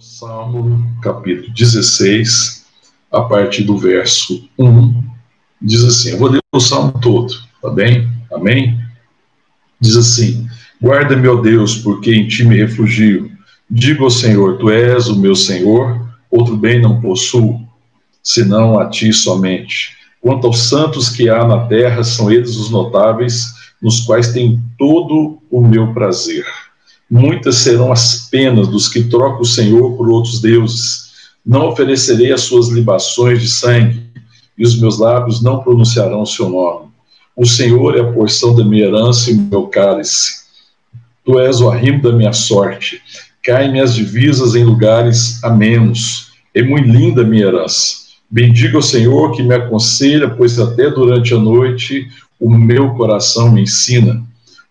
Salmo capítulo 16, a partir do verso 1, diz assim: eu vou ler o salmo todo, tá bem? Amém? Diz assim: Guarda-me, ó Deus, porque em ti me refugio. Digo ao Senhor: Tu és o meu Senhor, outro bem não possuo, senão a ti somente. Quanto aos santos que há na terra, são eles os notáveis, nos quais tem todo o meu prazer. Muitas serão as penas dos que trocam o Senhor por outros deuses. Não oferecerei as suas libações de sangue, e os meus lábios não pronunciarão o seu nome. O Senhor é a porção da minha herança e o meu cálice. Tu és o arrimo da minha sorte. Caem minhas divisas em lugares amenos. É muito linda a minha herança. Bendiga o Senhor que me aconselha, pois até durante a noite o meu coração me ensina.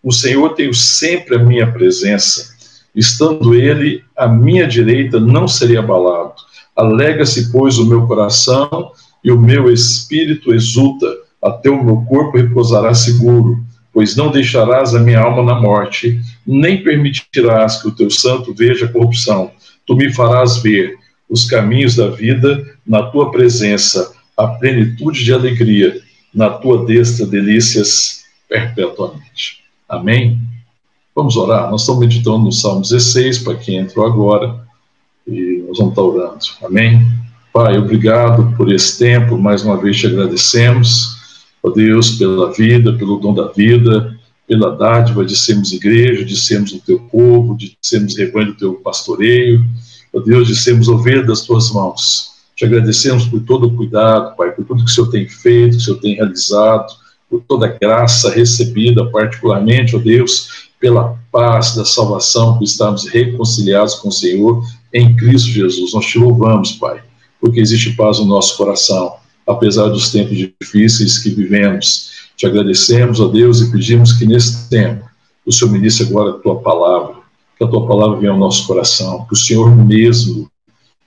O Senhor tem sempre a minha presença. Estando Ele à minha direita, não seria abalado. Alega-se, pois, o meu coração e o meu espírito exulta até o meu corpo repousará seguro, pois não deixarás a minha alma na morte, nem permitirás que o teu santo veja corrupção. Tu me farás ver os caminhos da vida na tua presença, a plenitude de alegria, na tua destra delícias perpetuamente. Amém? Vamos orar? Nós estamos meditando no Salmo 16, para quem entrou agora, e nós vamos estar orando. Amém? Pai, obrigado por esse tempo, mais uma vez te agradecemos ó Deus, pela vida, pelo dom da vida, pela dádiva de sermos igreja, de sermos o teu povo, de sermos rebanho do teu pastoreio, ó Deus, de sermos ovelha das tuas mãos. Te agradecemos por todo o cuidado, Pai, por tudo que o Senhor tem feito, que o Senhor tem realizado, por toda a graça recebida, particularmente, ó Deus, pela paz da salvação, por estarmos reconciliados com o Senhor em Cristo Jesus. Nós te louvamos, Pai, porque existe paz no nosso coração apesar dos tempos difíceis que vivemos. Te agradecemos, ó Deus, e pedimos que nesse tempo o Senhor ministre agora a tua palavra, que a tua palavra venha ao nosso coração, que o Senhor mesmo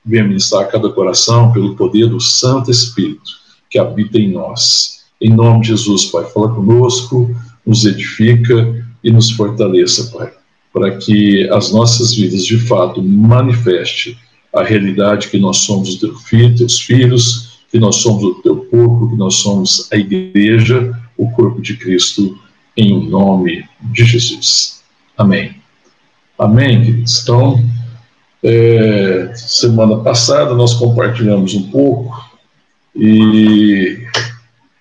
venha ministrar a cada coração pelo poder do Santo Espírito que habita em nós. Em nome de Jesus, Pai, fala conosco, nos edifica e nos fortaleça, Pai, para que as nossas vidas de fato manifeste a realidade que nós somos os teus filhos, teus filhos que nós somos o teu corpo, que nós somos a igreja, o corpo de Cristo, em nome de Jesus. Amém. Amém, queridos. Então, é, semana passada nós compartilhamos um pouco e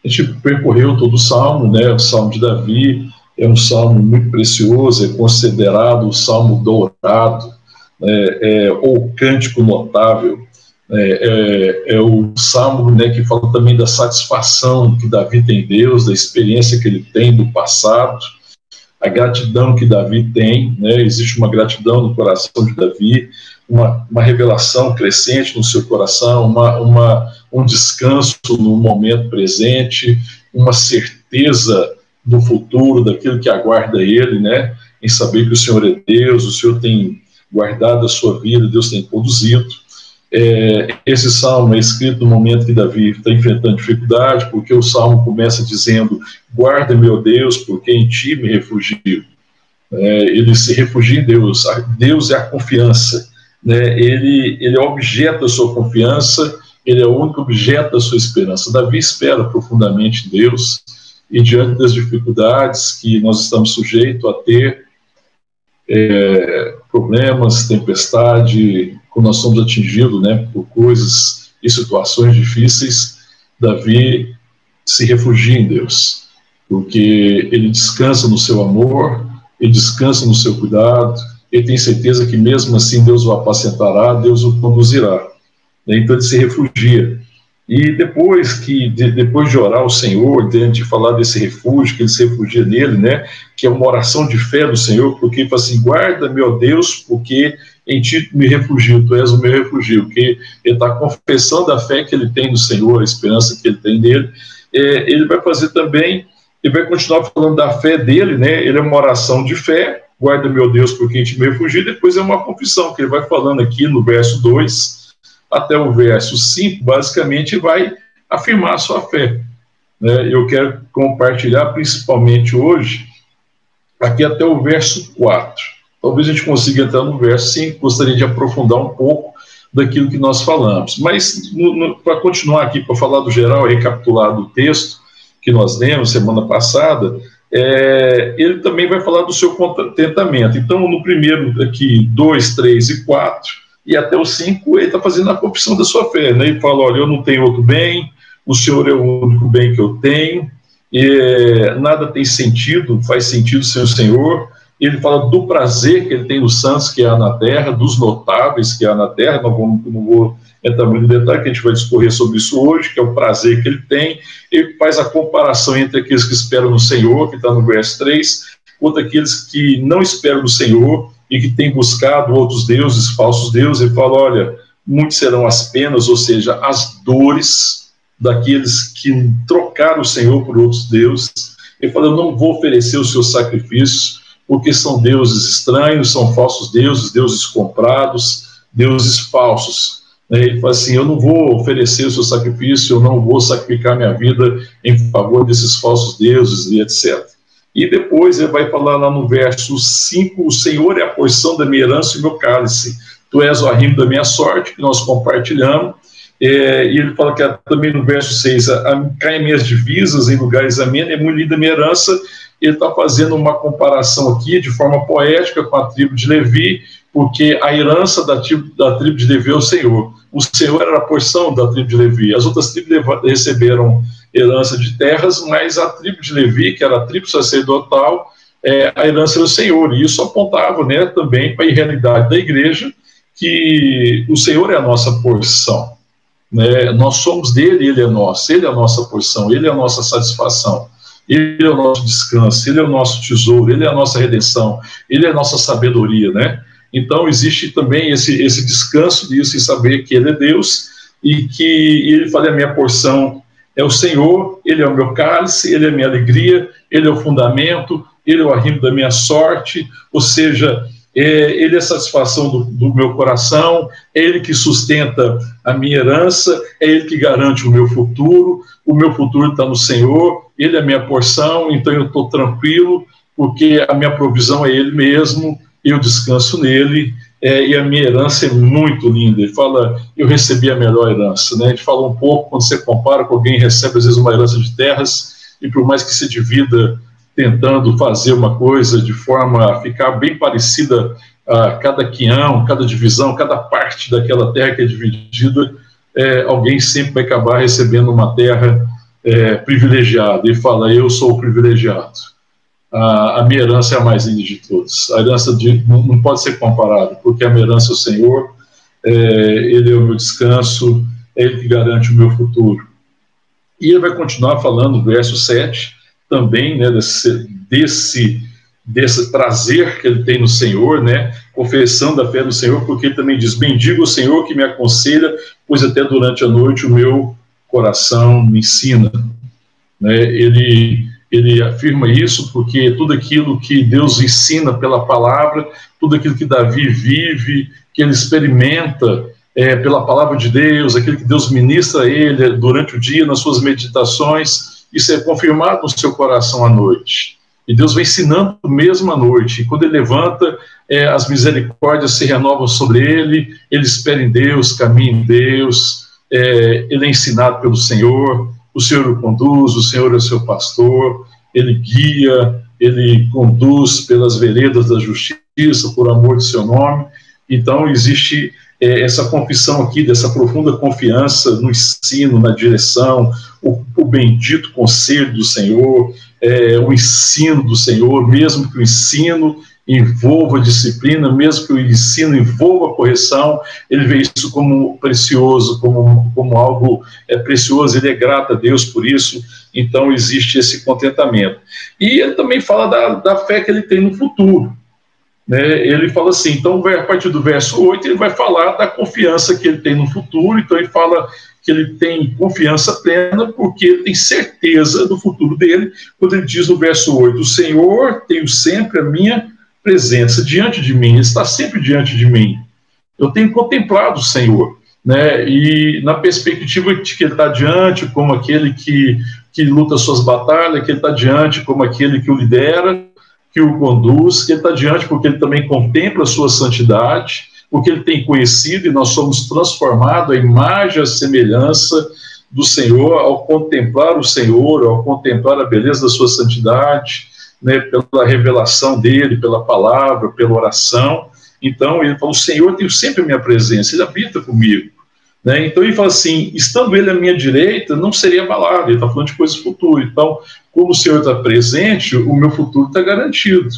a gente percorreu todo o salmo, né? O salmo de Davi é um salmo muito precioso, é considerado o salmo dourado, né? é, ou cântico notável é, é, é, o salmo né, que fala também da satisfação que Davi tem em Deus, da experiência que ele tem do passado, a gratidão que Davi tem, né, existe uma gratidão no coração de Davi, uma, uma revelação crescente no seu coração, uma, uma, um descanso no momento presente, uma certeza do futuro, daquilo que aguarda ele, né, em saber que o Senhor é Deus, o Senhor tem guardado a sua vida, Deus tem conduzido. É, esse salmo é escrito no momento que Davi está enfrentando dificuldade, porque o salmo começa dizendo: Guarda, meu Deus, porque em ti me refugio. É, ele se refugia em Deus, Deus é a confiança, né? ele, ele é objeto da sua confiança, ele é o único objeto da sua esperança. Davi espera profundamente Deus, e diante das dificuldades que nós estamos sujeitos a ter, é, problemas, tempestade, quando nós somos atingidos né, por coisas e situações difíceis, Davi se refugia em Deus, porque ele descansa no seu amor, ele descansa no seu cuidado, ele tem certeza que mesmo assim Deus o apacentará, Deus o conduzirá. Então ele se refugia. E depois que de, depois de orar ao Senhor, de falar desse refúgio, que ele se refugia nele, né, que é uma oração de fé do Senhor, porque ele fala assim: guarda, meu Deus, porque em ti me refugio, tu és o meu refugio, que ele está confessando a fé que ele tem no Senhor, a esperança que ele tem nele. É, ele vai fazer também, ele vai continuar falando da fé dele, né? Ele é uma oração de fé, guarda, meu Deus, porque em ti me refugio, depois é uma confissão, que ele vai falando aqui no verso 2 até o verso 5, basicamente vai afirmar a sua fé. Né? Eu quero compartilhar principalmente hoje, aqui até o verso 4. Talvez a gente consiga entrar no verso 5, gostaria de aprofundar um pouco, daquilo que nós falamos. Mas, para continuar aqui, para falar do geral recapitular do texto que nós lemos semana passada, é, ele também vai falar do seu contentamento. Então, no primeiro aqui, 2, 3 e 4, e até o 5, ele está fazendo a confissão da sua fé. Né? Ele fala: olha, eu não tenho outro bem, o Senhor é o único bem que eu tenho, e, nada tem sentido, faz sentido sem o Senhor. Ele fala do prazer que ele tem nos santos que há na terra, dos notáveis que há na terra. Não vou, não vou entrar muito em detalhe, que a gente vai discorrer sobre isso hoje, que é o prazer que ele tem. Ele faz a comparação entre aqueles que esperam no Senhor, que está no verso 3, contra aqueles que não esperam no Senhor e que têm buscado outros deuses, falsos deuses. Ele fala: olha, muitos serão as penas, ou seja, as dores daqueles que trocaram o Senhor por outros deuses. Ele fala: Eu não vou oferecer os seus sacrifícios, porque são deuses estranhos, são falsos deuses, deuses comprados, deuses falsos. Né? Ele fala assim: Eu não vou oferecer o seu sacrifício, eu não vou sacrificar minha vida em favor desses falsos deuses e etc. E depois ele vai falar lá no verso 5: O Senhor é a porção da minha herança e meu cálice. Tu és o arrimo da minha sorte, que nós compartilhamos é, e ele fala que também no verso 6, caem minhas divisas em lugares amenos, é muito linda minha herança. Ele está fazendo uma comparação aqui de forma poética com a tribo de Levi, porque a herança da tribo, da tribo de Levi é o Senhor. O Senhor era a porção da tribo de Levi. As outras tribos receberam herança de terras, mas a tribo de Levi, que era a tribo sacerdotal, é, a herança era o Senhor. E isso apontava né, também para a realidade da igreja, que o Senhor é a nossa porção. Né? Nós somos dele, ele é nosso, ele é a nossa porção, ele é a nossa satisfação, ele é o nosso descanso, ele é o nosso tesouro, ele é a nossa redenção, ele é a nossa sabedoria, né? Então existe também esse, esse descanso disso em saber que ele é Deus e que ele fala a minha porção é o Senhor, ele é o meu cálice, ele é a minha alegria, ele é o fundamento, ele é o arrimo da minha sorte, ou seja, é, ele é a satisfação do, do, meu coração, é ele que sustenta a minha herança, é ele que garante o meu futuro, o meu futuro está no Senhor, ele é a minha porção, então eu estou tranquilo, porque a minha provisão é ele mesmo, eu descanso nele, é, e a minha herança é muito linda. Ele fala, eu recebi a melhor herança. Né? A gente fala um pouco, quando você compara com alguém recebe às vezes uma herança de terras, e por mais que se divida tentando fazer uma coisa de forma a ficar bem parecida a cada quião, cada divisão, cada parte daquela terra que é dividida, é, alguém sempre vai acabar recebendo uma terra é, privilegiada e fala: Eu sou o privilegiado. A, minha herança é a mais linda de todos. A herança de, não, não, pode ser comparada, porque a minha herança é o Senhor, é, Ele é o meu descanso, é Ele que garante o meu futuro. E ele vai continuar falando verso 7 também né, desse, desse, desse prazer que ele tem no Senhor, né, confessando a fé no Senhor, porque ele também diz: Bendigo o Senhor que me aconselha, pois até durante a noite o meu coração me ensina. Né, ele, ele afirma isso porque tudo aquilo que Deus ensina pela palavra, tudo aquilo que Davi vive, que ele experimenta é, pela palavra de Deus, aquilo que Deus ministra a ele durante o dia, nas suas meditações, isso é confirmado no seu coração à noite. E Deus vai ensinando mesmo à noite. E quando ele levanta, é, as misericórdias se renovam sobre ele, ele espera em Deus, caminha em Deus, é, ele é ensinado pelo Senhor, o Senhor o conduz, o Senhor é o seu pastor, ele guia, ele conduz pelas veredas da justiça, por amor de seu nome. Então, existe é, essa confissão aqui, dessa profunda confiança no ensino, na direção, o, o bendito conselho do Senhor, é, o ensino do Senhor, mesmo que o ensino envolva disciplina, mesmo que o ensino envolva correção, ele vê isso como precioso, como, como algo é, precioso, ele é grato a Deus por isso, então existe esse contentamento. E ele também fala da, da fé que ele tem no futuro. Né, ele fala assim, então a partir do verso 8 ele vai falar da confiança que ele tem no futuro, então ele fala que ele tem confiança plena porque ele tem certeza do futuro dele, quando ele diz no verso 8, o Senhor tem sempre a minha presença diante de mim, está sempre diante de mim, eu tenho contemplado o Senhor, né, e na perspectiva de que ele está diante como aquele que, que luta suas batalhas, que ele está diante como aquele que o lidera, que o conduz, que ele está diante porque ele também contempla a sua santidade, porque ele tem conhecido e nós somos transformados à imagem à semelhança do Senhor ao contemplar o Senhor, ao contemplar a beleza da sua santidade, né, pela revelação dele, pela palavra, pela oração. Então, ele fala: O Senhor tem sempre a minha presença, ele habita comigo. Né? Então, ele fala assim: estando ele à minha direita, não seria abalado. Ele está falando de coisas futuras. Então, como o Senhor está presente, o meu futuro está garantido,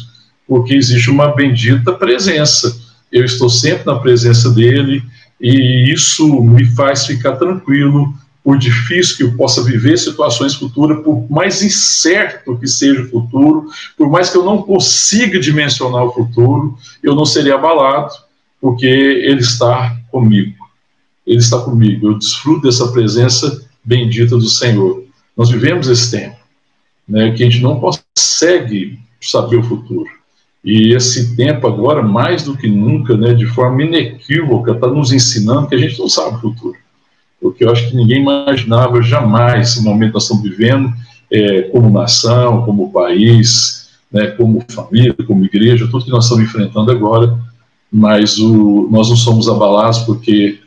porque existe uma bendita presença. Eu estou sempre na presença dele, e isso me faz ficar tranquilo por difícil que eu possa viver situações futuras, por mais incerto que seja o futuro, por mais que eu não consiga dimensionar o futuro, eu não seria abalado, porque Ele está comigo. Ele está comigo. Eu desfruto dessa presença bendita do Senhor. Nós vivemos esse tempo, né, que a gente não consegue saber o futuro. E esse tempo agora, mais do que nunca, né, de forma inequívoca, está nos ensinando que a gente não sabe o futuro porque eu acho que ninguém imaginava jamais esse momento que nós estamos vivendo, é, como nação, como país, né, como família, como igreja, tudo que nós estamos enfrentando agora, mas o, nós não somos abalados porque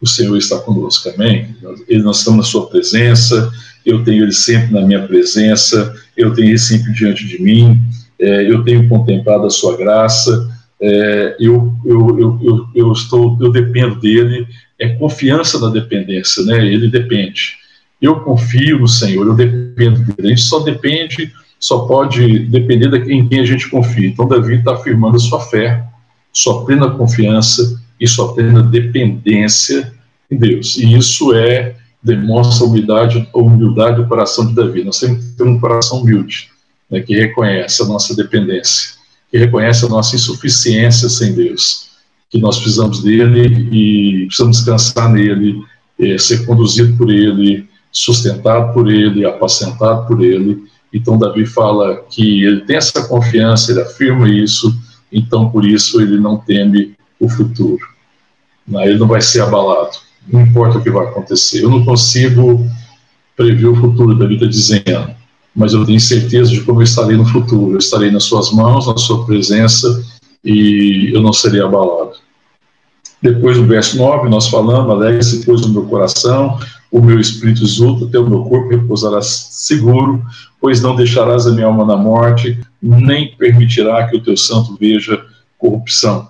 o Senhor está conosco, amém? Nós estamos na sua presença, eu tenho Ele sempre na minha presença, eu tenho Ele sempre diante de mim, é, eu tenho contemplado a sua graça, é, eu, eu, eu, eu, estou, eu dependo dele, é confiança na dependência, né? Ele depende. Eu confio no Senhor, eu dependo dele. A gente só depende, só pode depender de em quem a gente confia. Então, Davi está afirmando sua fé, sua plena confiança e sua plena dependência em Deus. E isso é demonstra humildade, humildade do coração de Davi. Nós temos que ter um coração humilde, né, que reconhece a nossa dependência, que reconhece a nossa insuficiência sem Deus que nós precisamos dele e precisamos descansar nele, é, ser conduzido por ele, sustentado por ele, apacentado por ele. Então, Davi fala que ele tem essa confiança, ele afirma isso, então por isso ele não teme o futuro. Ele não vai ser abalado, não importa o que vai acontecer. Eu não consigo prever o futuro, Davi está dizendo, mas eu tenho certeza de como eu estarei no futuro. Eu estarei nas suas mãos, na sua presença, e eu não serei abalado. Depois do verso 9, nós falamos, alegre-se, pois, no meu coração, o meu espírito exulta, até o meu corpo repousará seguro, pois não deixarás a minha alma na morte, nem permitirá que o teu santo veja corrupção.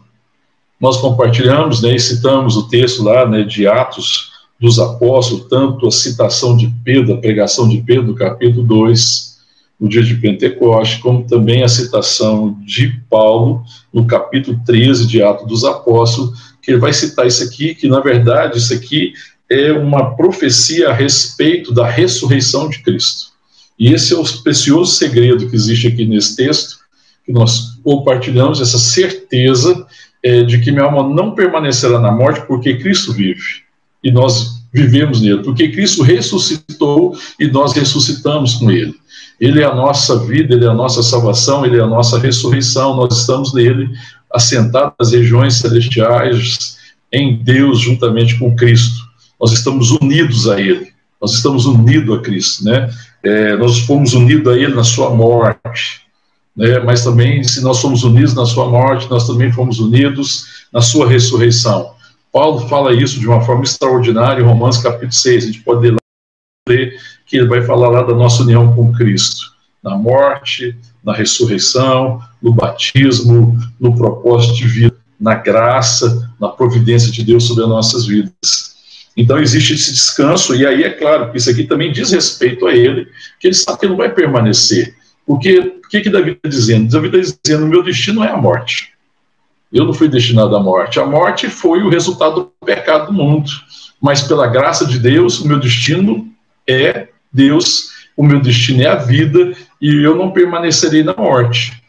Nós compartilhamos né, e citamos o texto lá né, de Atos dos Apóstolos, tanto a citação de Pedro, a pregação de Pedro, capítulo 2, no dia de Pentecoste, como também a citação de Paulo, no capítulo 13 de Atos dos Apóstolos, que ele vai citar isso aqui, que na verdade isso aqui é uma profecia a respeito da ressurreição de Cristo. E esse é o precioso segredo que existe aqui nesse texto, que nós compartilhamos essa certeza é, de que minha alma não permanecerá na morte porque Cristo vive. E nós vivemos nele, porque Cristo ressuscitou e nós ressuscitamos com ele. Ele é a nossa vida, ele é a nossa salvação, ele é a nossa ressurreição, nós estamos nele, assentado nas regiões celestiais em Deus juntamente com Cristo. Nós estamos unidos a Ele, nós estamos unidos a Cristo, né? É, nós fomos unidos a Ele na Sua morte, né? Mas também, se nós somos unidos na Sua morte, nós também fomos unidos na Sua ressurreição. Paulo fala isso de uma forma extraordinária em Romanos capítulo 6. A gente pode ler que ele vai falar lá da nossa união com Cristo, na morte, na ressurreição, no batismo, no propósito de vida, na graça, na providência de Deus sobre as nossas vidas. Então existe esse descanso, e aí é claro que isso aqui também diz respeito a ele, que ele sabe que ele não vai permanecer. Porque o que, que Davi está dizendo? Davi está dizendo: meu destino é a morte. Eu não fui destinado à morte. A morte foi o resultado do pecado do mundo. Mas pela graça de Deus, o meu destino é Deus, o meu destino é a vida, e eu não permanecerei na morte.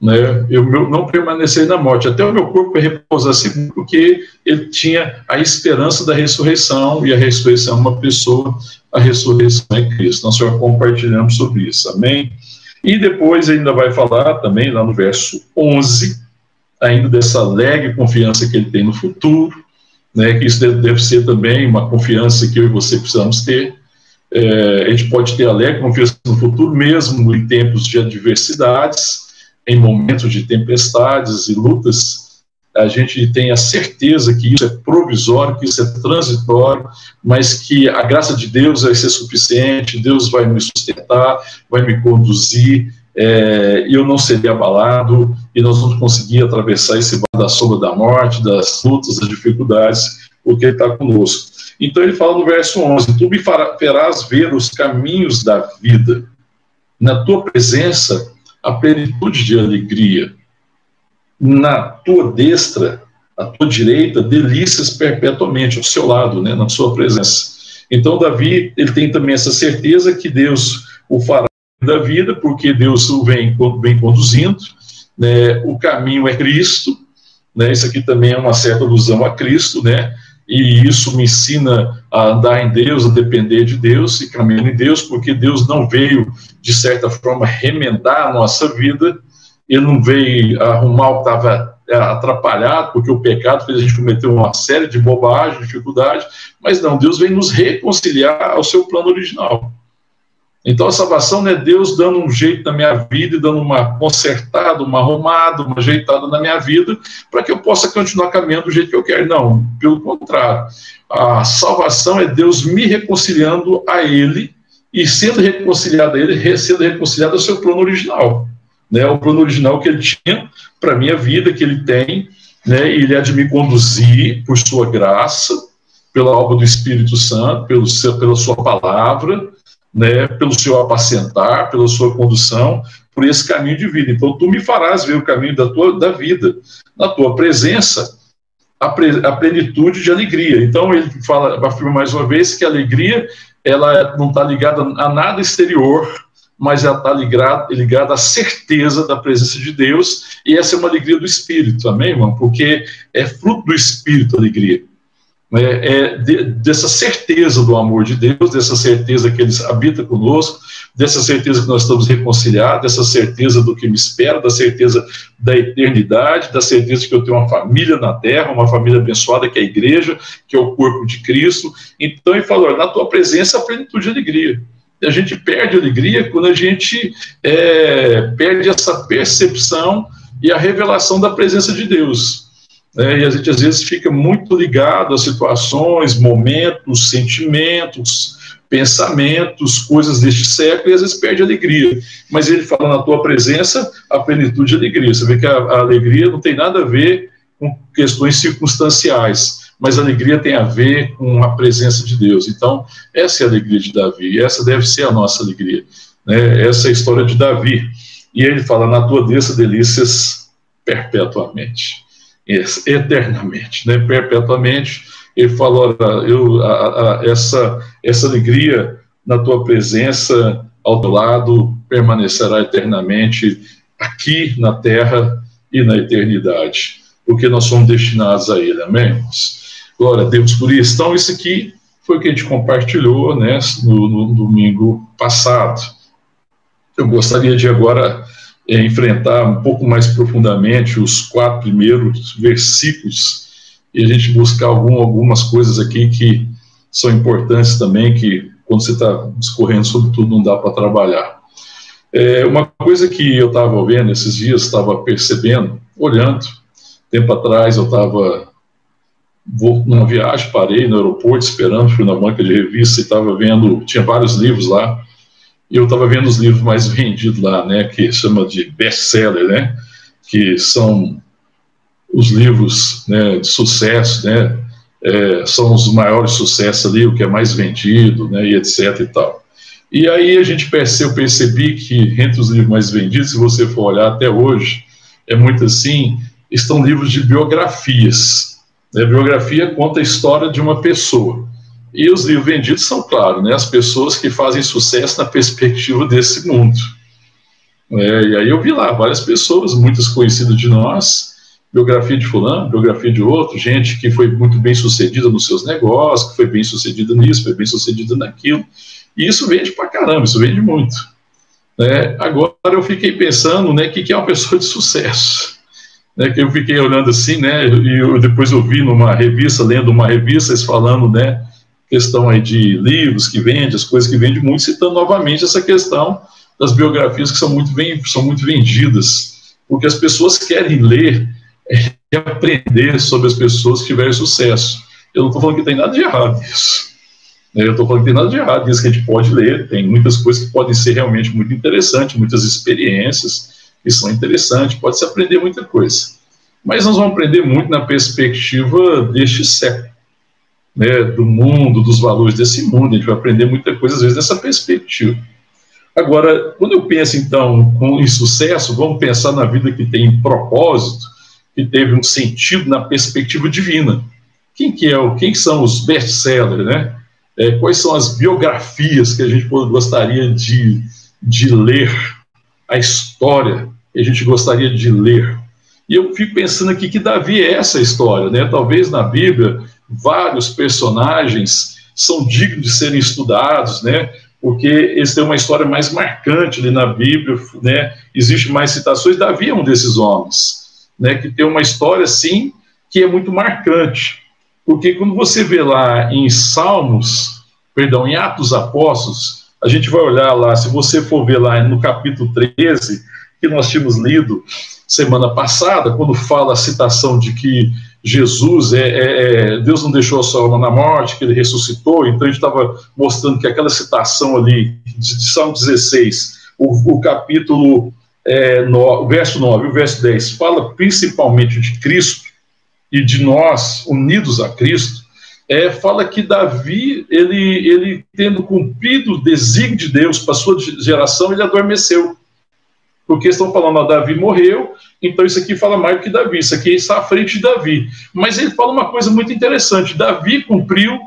Né? Eu não permanecerei na morte, até o meu corpo repousar porque ele tinha a esperança da ressurreição, e a ressurreição é uma pessoa, a ressurreição é Cristo. Nós só compartilhamos sobre isso, amém? E depois ainda vai falar também, lá no verso 11, ainda dessa alegre confiança que ele tem no futuro, né, que isso deve, ser também uma confiança que eu e você precisamos ter, é, a gente pode ter alegre confiança no futuro, mesmo em tempos de adversidades, em momentos de tempestades e lutas, a gente tem a certeza que isso é provisório, que isso é transitório, mas que a graça de Deus vai ser suficiente, Deus vai me sustentar, vai me conduzir, é, eu não serei abalado, e nós vamos conseguir atravessar esse vale da sombra da morte, das lutas, das dificuldades, porque Ele está conosco. Então ele fala no verso 11: Tu me farás ver os caminhos da vida, na tua presença a plenitude de alegria na tua destra, à tua direita, delícias perpetuamente, ao seu lado, né, na sua presença. Então, Davi, ele tem também essa certeza que Deus o fará da vida, porque Deus o vem, vem conduzindo, né, o caminho é Cristo, né, isso aqui também é uma certa alusão a Cristo, né, e isso me ensina a andar em Deus, a depender de Deus e caminhar em Deus, porque Deus não veio, de certa forma, remendar a nossa vida, ele não veio arrumar o que estava é, atrapalhado, porque o pecado fez a gente cometer uma série de bobagens, dificuldades, mas não, Deus vem nos reconciliar ao seu plano original. Então a salvação não é Deus dando um jeito na minha vida e dando uma consertada, uma arrumada, uma ajeitada na minha vida, para que eu possa continuar caminhando do jeito que eu quero. Não, pelo contrário. A salvação é Deus me reconciliando a Ele e sendo reconciliado a Ele, sendo reconciliado ao seu plano original né, o plano original que ele tinha para a minha vida, que ele tem, né, ele é de me conduzir por sua graça, pela obra do Espírito Santo, pelo seu, pela sua palavra, né, pelo seu apacentar, pela sua condução, por esse caminho de vida. Então, tu me farás ver o caminho da tua da vida, na tua presença, a, pre, a plenitude de alegria. Então, ele fala, afirma mais uma vez que a alegria ela não está ligada a nada exterior, mas ela está ligada, ligada à certeza da presença de Deus, e essa é uma alegria do Espírito, amém, irmão? Porque é fruto do Espírito a alegria. É, é de, dessa certeza do amor de Deus, dessa certeza que Ele habita conosco, dessa certeza que nós estamos reconciliados, dessa certeza do que me espera, da certeza da eternidade, da certeza que eu tenho uma família na terra, uma família abençoada que é a igreja, que é o corpo de Cristo. Então ele falou: na tua presença a plenitude de alegria a gente perde a alegria quando a gente é, perde essa percepção e a revelação da presença de Deus. É, e a gente às vezes fica muito ligado a situações, momentos, sentimentos, pensamentos, coisas deste século, e às vezes perde a alegria. Mas ele fala na tua presença a plenitude de alegria. Você vê que a, a alegria não tem nada a ver com questões circunstanciais mas a alegria tem a ver com a presença de Deus. Então, essa é a alegria de Davi, e essa deve ser a nossa alegria. Né? Essa é a história de Davi. E ele fala: Na tua desça delícias perpetuamente, eternamente, né? perpetuamente. Ele fala: Olha, eu, a, a, essa, essa alegria na tua presença ao teu lado permanecerá eternamente aqui na terra e na eternidade, porque nós somos destinados a Ele, amém? Glória a Deus por isso. Então, isso aqui foi o que a gente compartilhou né, no, no domingo passado. Eu gostaria de agora é, enfrentar um pouco mais profundamente os quatro primeiros versículos e a gente buscar algum, algumas coisas aqui que são importantes também, que quando você está discorrendo sobre tudo não dá para trabalhar. É, uma coisa que eu estava vendo esses dias, estava percebendo, olhando, tempo atrás eu estava numa viagem, parei no aeroporto esperando, fui na banca de revista e estava vendo, tinha vários livros lá, eu estava vendo os livros mais vendidos lá, né, que chama de best-seller, né, que são os livros né, de sucesso, né, é, são os maiores sucessos ali, o que é mais vendido, né, e etc e tal. E aí a gente percebe, eu percebi que entre os livros mais vendidos, se você for olhar até hoje, é muito assim, estão livros de biografias, a biografia conta a história de uma pessoa. E os livros vendidos são, claro, né, as pessoas que fazem sucesso na perspectiva desse mundo. É, e aí eu vi lá várias pessoas, muitas conhecidas de nós, biografia de fulano, biografia de outro, gente que foi muito bem sucedida nos seus negócios, que foi bem sucedida nisso, foi bem sucedida naquilo. E isso vende pra caramba, isso vende muito. É, agora eu fiquei pensando, né, o que, que é uma pessoa de sucesso? né, que eu fiquei olhando assim, né, e eu, depois eu vi numa revista, lendo uma revista, eles falando, né, questão aí de livros que vende, as coisas que vende muito, citando novamente essa questão das biografias que são muito, são muito vendidas, porque as pessoas querem ler aprender sobre as pessoas que tiveram sucesso. Eu não estou falando que tem nada de errado nisso. Eu estou falando que tem nada de errado nisso que a gente pode ler. Tem muitas coisas que podem ser realmente muito interessantes, muitas experiências que são interessantes, pode se aprender muita coisa. Mas nós vamos aprender muito na perspectiva deste século, né, do mundo, dos valores desse mundo. A gente vai aprender muita coisa, às vezes, nessa perspectiva. Agora, quando eu penso, então, em sucesso, vamos pensar na vida que tem propósito, que teve um sentido na perspectiva divina. Quem que é quem são os best-sellers, né? É, quais são as biografias que a gente gostaria de, de ler, a história que a gente gostaria de ler. E eu fico pensando aqui que Davi é essa história, né? Talvez na Bíblia vários personagens são dignos de serem estudados, né? Porque eles têm uma história mais marcante ali na Bíblia, né? Existe mais citações. Davi é um desses homens, né? Que tem uma história assim que é muito marcante, porque quando você vê lá em Salmos, perdão, em Atos Apóstolos, a gente vai olhar lá, se você for ver lá no capítulo 13, que nós tínhamos lido semana passada, quando fala a citação de que Jesus é, é, é Deus não deixou a sua alma na morte, que ele ressuscitou, então a gente estava mostrando que aquela citação ali de, de Salmo 16, o, o capítulo é, no, verso 9 o verso 10 fala principalmente de Cristo e de nós unidos a Cristo, é, fala que Davi, ele, ele tendo cumprido o desígnio de Deus para sua geração, ele adormeceu porque estão falando, ó, Davi morreu, então isso aqui fala mais do que Davi, isso aqui está à frente de Davi. Mas ele fala uma coisa muito interessante: Davi cumpriu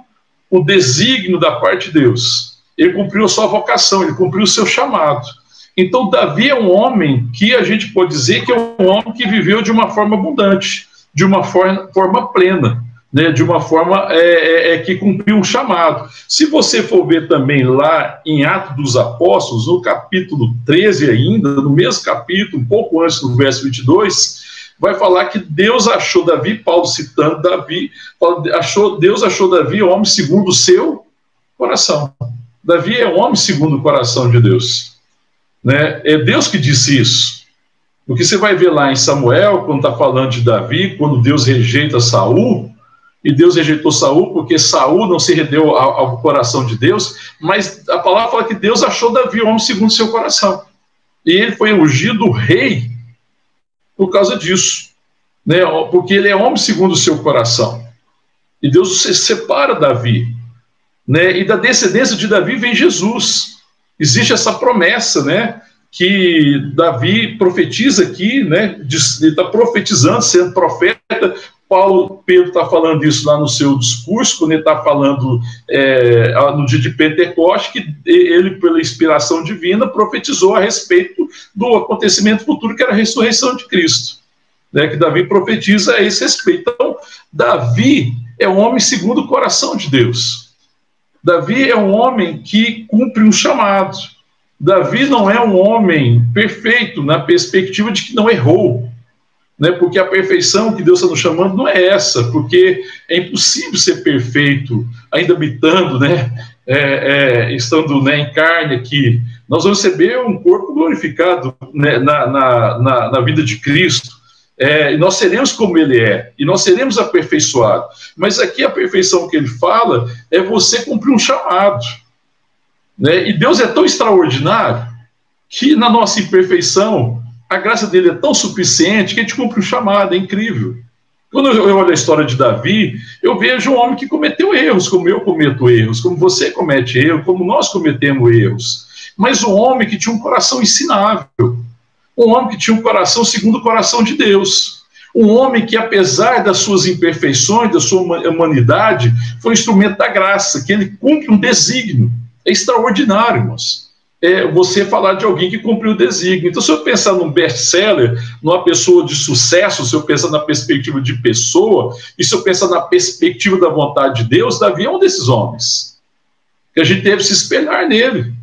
o desígnio da parte de Deus, ele cumpriu a sua vocação, ele cumpriu o seu chamado. Então, Davi é um homem que a gente pode dizer que é um homem que viveu de uma forma abundante, de uma forma, forma plena né, de uma forma é, é, é, que cumpriu um chamado. Se você for ver também lá em Atos dos Apóstolos, no capítulo 13 ainda, no mesmo capítulo, um pouco antes do verso 22, vai falar que Deus achou Davi, Paulo citando Davi, achou, Deus achou Davi homem segundo o seu coração. Davi é homem segundo o coração de Deus. Né? É Deus que disse isso. O que você vai ver lá em Samuel, quando está falando de Davi, quando Deus rejeita Saul, e Deus rejeitou Saul porque Saul não se rendeu ao, ao, coração de Deus, mas a palavra fala que Deus achou Davi homem segundo seu coração. E ele foi ungido rei por causa disso, né? Porque ele é homem segundo o seu coração. E Deus se separa Davi, né? E da descendência de Davi vem Jesus. Existe essa promessa, né? que Davi profetiza aqui, né? Ele está profetizando, sendo profeta, Paulo Pedro está falando isso lá no seu discurso, quando ele está falando é, no dia de Pentecoste, que ele, pela inspiração divina, profetizou a respeito do acontecimento futuro, que era a ressurreição de Cristo. Né, que Davi profetiza a esse respeito. Então, Davi é um homem segundo o coração de Deus. Davi é um homem que cumpre um chamado. Davi não é um homem perfeito na perspectiva de que não errou né, porque a perfeição que Deus está nos chamando não é essa, porque é impossível ser perfeito, ainda habitando, né, é, é, estando né, em carne aqui. Nós vamos receber um corpo glorificado né, na, na, na, na, vida de Cristo, é, e nós seremos como Ele é, e nós seremos aperfeiçoados. Mas aqui a perfeição que Ele fala é você cumprir um chamado. Né, e Deus é tão extraordinário que na nossa imperfeição a graça dele é tão suficiente que a gente cumpre o chamado, é incrível. Quando eu olho a história de Davi, eu vejo um homem que cometeu erros, como eu cometo erros, como você comete erros, como nós cometemos erros. Mas um homem que tinha um coração ensinável, um homem que tinha um coração segundo o coração de Deus. Um homem que, apesar das suas imperfeições, da sua humanidade, foi um instrumento da graça, que ele cumpre um desígnio. É extraordinário, irmãos é você falar de alguém que cumpriu o desígnio. Então, se eu pensar num best-seller, numa pessoa de sucesso, se eu pensar na perspectiva de pessoa, e se eu pensar na perspectiva da vontade de Deus, Davi é um desses homens. Que a gente deve se espelhar nele.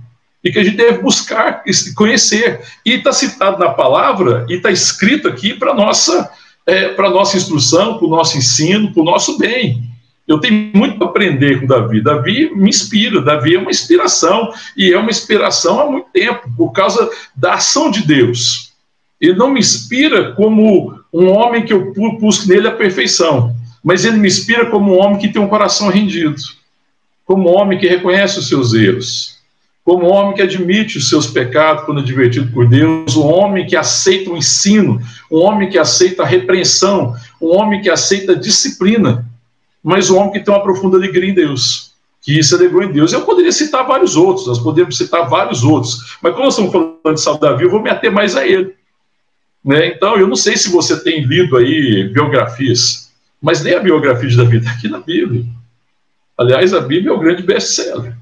E que a gente deve buscar, conhecer. E está citado na palavra, e está escrito aqui para nossa, é, nossa instrução, para o nosso ensino, para o nosso bem. Eu tenho muito para aprender com Davi. Davi me inspira, Davi é uma inspiração, e é uma inspiração há muito tempo, por causa da ação de Deus. Ele não me inspira como um homem que eu busco nele a perfeição, mas ele me inspira como um homem que tem um coração rendido, como um homem que reconhece os seus erros, como um homem que admite os seus pecados quando advertido por Deus, um homem que aceita o ensino, um homem que aceita a repreensão, um homem que aceita a disciplina, mas um homem que tem uma profunda alegria em Deus, que se alegrou em Deus. Eu poderia citar vários outros, nós podemos citar vários outros, mas como nós estamos falando de Saulo Davi, eu vou me ater mais a ele. Né? Então, eu não sei se você tem lido aí biografias, mas nem a biografia de Davi está aqui na Bíblia. Aliás, a Bíblia é o grande best-seller,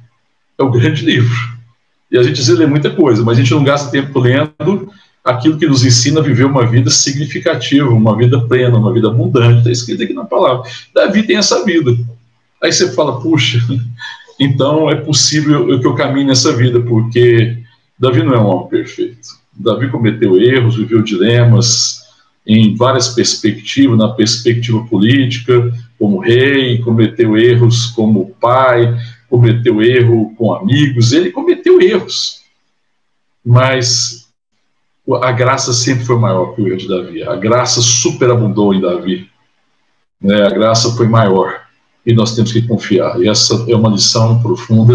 é o grande livro. E a gente lê muita coisa, mas a gente não gasta tempo lendo aquilo que nos ensina a viver uma vida significativa, uma vida plena, uma vida abundante. Está escrito aqui na palavra. Davi tem essa vida. Aí você fala, puxa, então é possível que eu caminhe nessa vida, porque Davi não é um homem perfeito. Davi cometeu erros, viveu dilemas em várias perspectivas, na perspectiva política, como rei, cometeu erros como pai, cometeu erro com amigos, ele cometeu erros. Mas a graça sempre foi maior que o erro de Davi. A graça superabundou em Davi. Né? A graça foi maior. E nós temos que confiar. E essa é uma lição profunda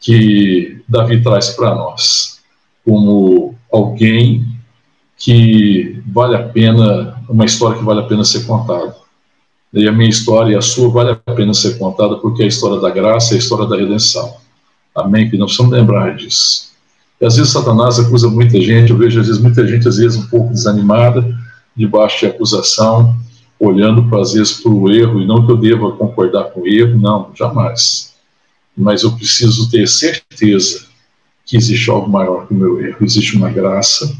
que Davi traz para nós. Como alguém que vale a pena, uma história que vale a pena ser contada. E a minha história e a sua vale a pena ser contada porque é a história da graça é a história da redenção. Amém? Que nós precisamos lembrar disso. E às vezes Satanás acusa muita gente, eu vejo às vezes muita gente, às vezes um pouco desanimada, debaixo de acusação, olhando às vezes para o erro, e não que eu deva concordar com o erro, não, jamais. Mas eu preciso ter certeza que existe algo maior que o meu erro. Existe uma graça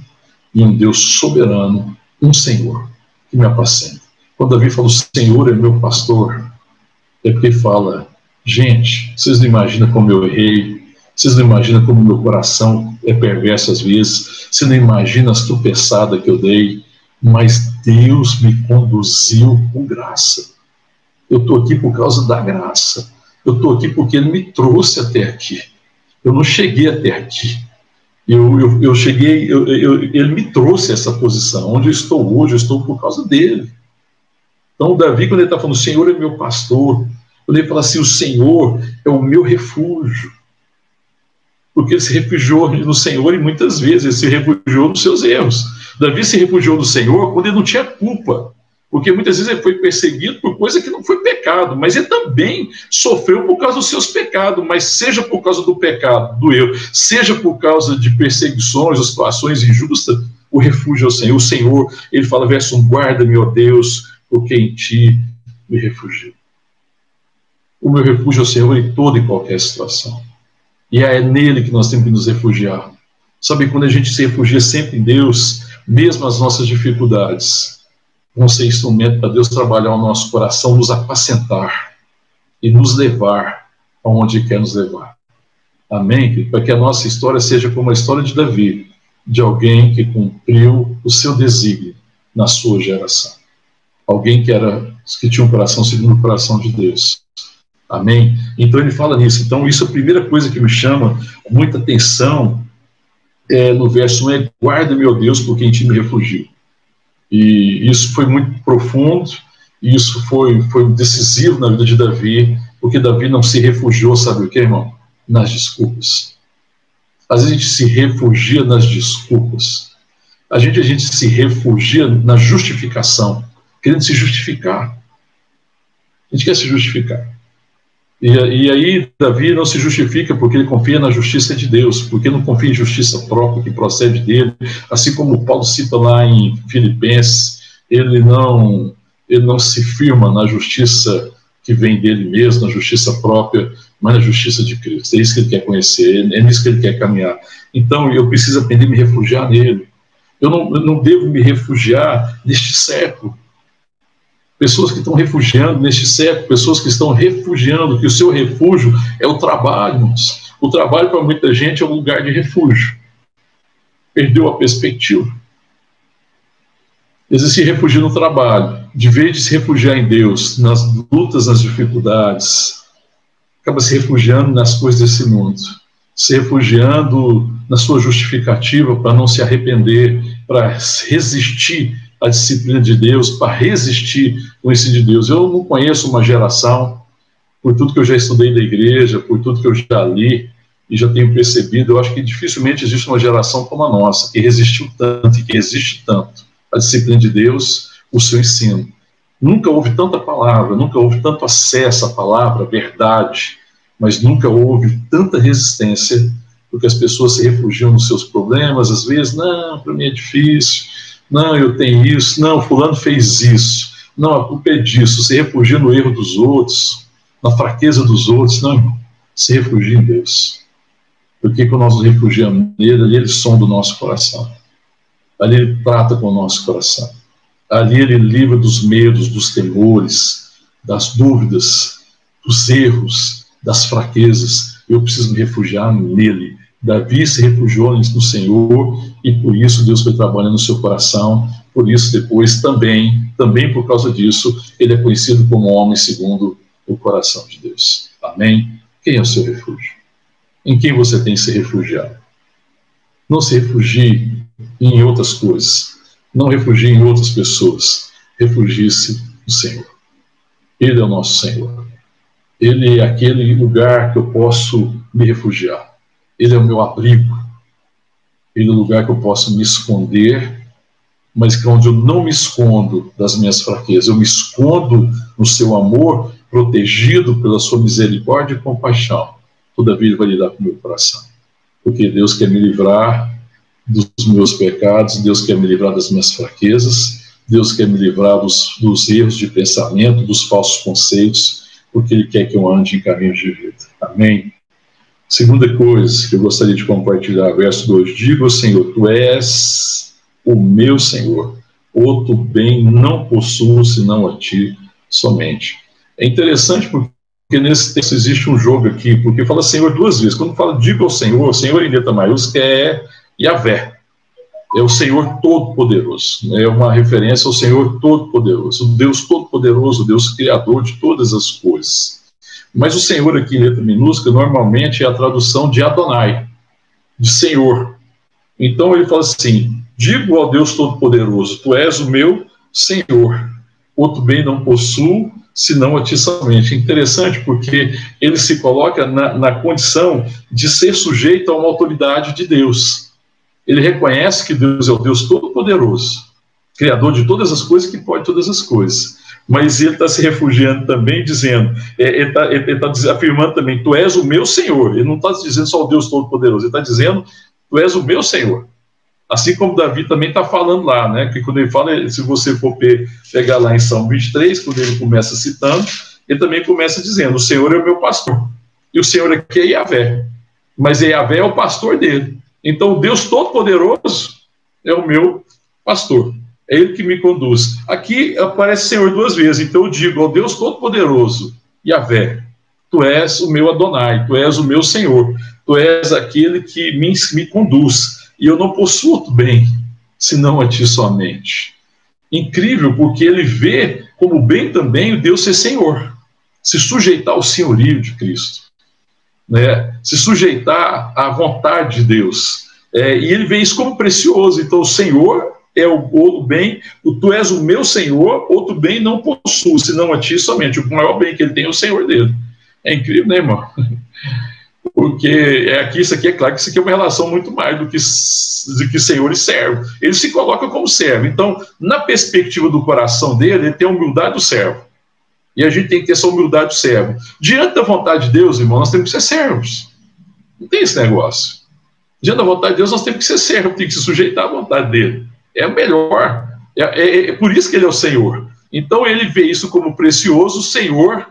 e um Deus soberano, um Senhor, que me apacenta. Quando Davi fala, o Senhor é meu pastor, é porque fala, gente, vocês não imaginam como eu errei, vocês não imaginam como meu coração é perverso às vezes, você não imagina as tropeçadas que eu dei, mas Deus me conduziu com graça. Eu estou aqui por causa da graça. Eu estou aqui porque Ele me trouxe até aqui. Eu não cheguei até aqui. Eu, eu, eu cheguei, eu, eu, ele me trouxe essa posição. Onde eu estou hoje, eu estou por causa dele. Então, Davi, quando ele está falando, o Senhor é meu pastor, quando ele fala assim, o Senhor é o meu refúgio. Porque ele se refugiou no Senhor e muitas vezes ele se refugiou nos seus erros. Davi se refugiou no Senhor quando ele não tinha culpa. Porque muitas vezes ele foi perseguido por coisa que não foi pecado, mas ele também sofreu por causa dos seus pecados, mas seja por causa do pecado, do erro, seja por causa de perseguições ou situações injustas, o refúgio é o Senhor. O Senhor, ele fala, verso 1, guarda-me, ó Deus, porque em ti me refugio. O meu refúgio é o Senhor em toda e qualquer situação. E é nele que nós temos que nos refugiar. Sabe, quando a gente se refugia sempre em Deus, mesmo as nossas dificuldades, vão ser instrumento para Deus trabalhar o nosso coração, nos apacentar e nos levar aonde quer nos levar. Amém? Para que a nossa história seja como a história de Davi, de alguém que cumpriu o seu desígnio na sua geração. Alguém que era que tinha um coração segundo o coração de Deus. Amém? Então ele fala nisso. Então, isso é a primeira coisa que me chama muita atenção é, no verso 1 é guarda, meu Deus, por quem te me refugio. E isso foi muito profundo, e isso foi, foi decisivo na vida de Davi, porque Davi não se refugiou, sabe o que, irmão? Nas desculpas. Às vezes a gente se refugia nas desculpas. A gente, a gente se refugia na justificação, querendo se justificar. A gente quer se justificar. E, e, aí Davi não se justifica porque ele confia na justiça de Deus, porque não confia em justiça própria que procede dele, assim como Paulo cita lá em Filipenses, ele não ele não se firma na justiça que vem dele mesmo, na justiça própria, mas na justiça de Cristo. É isso que ele quer conhecer, é nisso que ele quer caminhar. Então eu preciso aprender a me refugiar nele. Eu não, eu não devo me refugiar neste século pessoas que estão refugiando neste século, pessoas que estão refugiando, que o seu refúgio é o trabalho. O trabalho para muita gente é um lugar de refúgio. Perdeu a perspectiva. Eles se refugiam no trabalho, de vez de se refugiar em Deus, nas lutas, nas dificuldades, acaba se refugiando nas coisas desse mundo, se refugiando na sua justificativa para não se arrepender, para resistir a disciplina de Deus, para resistir com esse de Deus. Eu não conheço uma geração, por tudo que eu já estudei da igreja, por tudo que eu já li e já tenho percebido, eu acho que dificilmente existe uma geração como a nossa, que resistiu tanto e que resiste tanto à disciplina de Deus, o seu ensino. Nunca houve tanta palavra, nunca houve tanto acesso à palavra, à verdade, mas nunca houve tanta resistência, porque as pessoas se refugiam nos seus problemas, às vezes, não, para mim é difícil, não, eu tenho isso, não, fulano fez isso, não, a culpa é disso, se refugia no erro dos outros, na fraqueza dos outros, não, se refugia em Deus. Porque quando nós nos refugiamos nele, ali ele sonda o nosso coração. Ali ele trata com o nosso coração. Ali ele livra dos medos, dos temores, das dúvidas, dos erros, das fraquezas. Eu preciso me refugiar nele. Davi se refugiou no Senhor e por isso Deus foi trabalhando no seu coração. Por isso depois também, também por causa disso, ele é conhecido como homem segundo o coração de Deus. Amém? Quem é o seu refúgio? Em quem você tem se refugiado? Não se refugie em outras coisas. Não refugie em outras pessoas. Refugie-se no Senhor. Ele é o nosso Senhor. Ele é aquele lugar que eu posso me refugiar. Ele é o meu abrigo. Ele é o lugar que eu posso me esconder, mas que é onde eu não me escondo das minhas fraquezas, eu me escondo no seu amor, protegido pela sua misericórdia e compaixão. Todavia, ele vai lidar com o meu coração. Porque Deus quer me livrar dos meus pecados, Deus quer me livrar das minhas fraquezas, Deus quer me livrar dos, dos erros de pensamento, dos falsos conceitos, porque Ele quer que eu ande em caminhos de vida. Amém? Segunda coisa que eu gostaria de compartilhar, verso 2: Digo, Senhor, Tu és o meu Senhor, outro bem não possuo senão a Ti somente. É interessante porque nesse texto existe um jogo aqui, porque fala Senhor duas vezes. Quando fala digo ao Senhor, Senhor em letra maiúscula é Yahvé é o Senhor Todo-Poderoso. É uma referência ao Senhor Todo-Poderoso, o Deus Todo-Poderoso, o Deus Criador de todas as coisas. Mas o Senhor aqui letra minúscula normalmente é a tradução de Adonai, de Senhor. Então ele fala assim: Digo ao Deus Todo-Poderoso, Tu és o meu Senhor. Outro bem não possuo, senão a ti somente. Interessante porque ele se coloca na, na condição de ser sujeito a uma autoridade de Deus ele reconhece que Deus é o Deus Todo-Poderoso, Criador de todas as coisas, que pode todas as coisas. Mas ele está se refugiando também, dizendo, é, ele está tá afirmando também: Tu és o meu Senhor. Ele não está dizendo só o Deus Todo-Poderoso, ele está dizendo: Tu és o meu Senhor. Assim como Davi também está falando lá, né? Que quando ele fala, se você for pegar lá em São 23, quando ele começa citando, ele também começa dizendo: O Senhor é o meu pastor. E o Senhor aqui é Yahvé. Mas Yahvé é o pastor dele. Então, Deus Todo-Poderoso é o meu pastor. É ele que me conduz. Aqui aparece Senhor duas vezes. Então, eu digo ao Deus Todo-Poderoso, Yahvé, tu és o meu Adonai, tu és o meu Senhor, tu és aquele que me, me conduz. E eu não possuo outro bem, senão a ti somente. Incrível, porque ele vê como bem também o Deus ser Senhor, se sujeitar ao senhorio de Cristo né, se sujeitar à vontade de Deus. É, e ele vê isso como precioso. Então, o Senhor é o, o bem, o, tu és o meu Senhor, outro bem não possuo, senão a ti somente. O maior bem que ele tem é o Senhor dele. É incrível, né, irmão? Porque é aqui, isso aqui é claro que isso aqui é uma relação muito mais do que, do que Senhor e servo. Ele se coloca como servo. Então, na perspectiva do coração dele, ele tem a humildade do servo. E a gente tem que ter essa humildade de servo. Diante da vontade de Deus, irmão, nós temos que ser servos. Não tem esse negócio. Diante da vontade de Deus, nós temos que ser servos, temos que se sujeitar à vontade dele. É melhor. É, é, é, por isso que ele é o Senhor. Então ele vê isso como precioso, o Senhor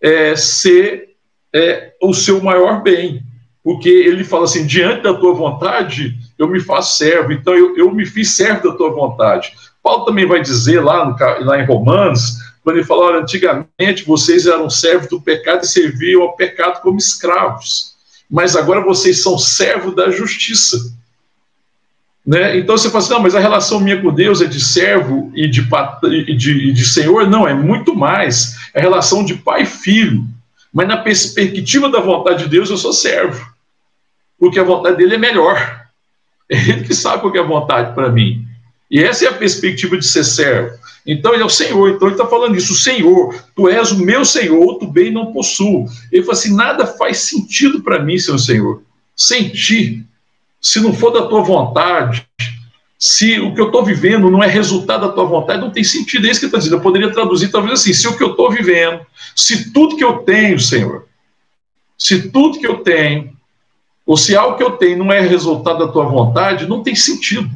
é, ser é, o seu maior bem. Porque ele fala assim: diante da tua vontade, eu me faço servo. Então eu, eu me fiz servo da tua vontade. Paulo também vai dizer lá, no, lá em Romanos quando ele olha, antigamente vocês eram servos do pecado e serviam ao pecado como escravos, mas agora vocês são servos da justiça. Né? Então você fala assim, não, mas a relação minha com Deus é de servo e de, de, de senhor? Não, é muito mais. É relação de pai e filho. Mas na perspectiva da vontade de Deus, eu sou servo. Porque a vontade dele é melhor. É ele que sabe o que é vontade para mim. E essa é a perspectiva de ser servo. Então ele é o Senhor, então ele está falando isso, Senhor, tu és o meu Senhor, outro bem não possuo. Ele fala assim: nada faz sentido para mim, seu Senhor, sem ti. Se não for da tua vontade, se o que eu estou vivendo não é resultado da tua vontade, não tem sentido. É isso que está dizendo. Eu poderia traduzir talvez assim: se o que eu estou vivendo, se tudo que eu tenho, Senhor, se tudo que eu tenho, ou se algo que eu tenho não é resultado da tua vontade, não tem sentido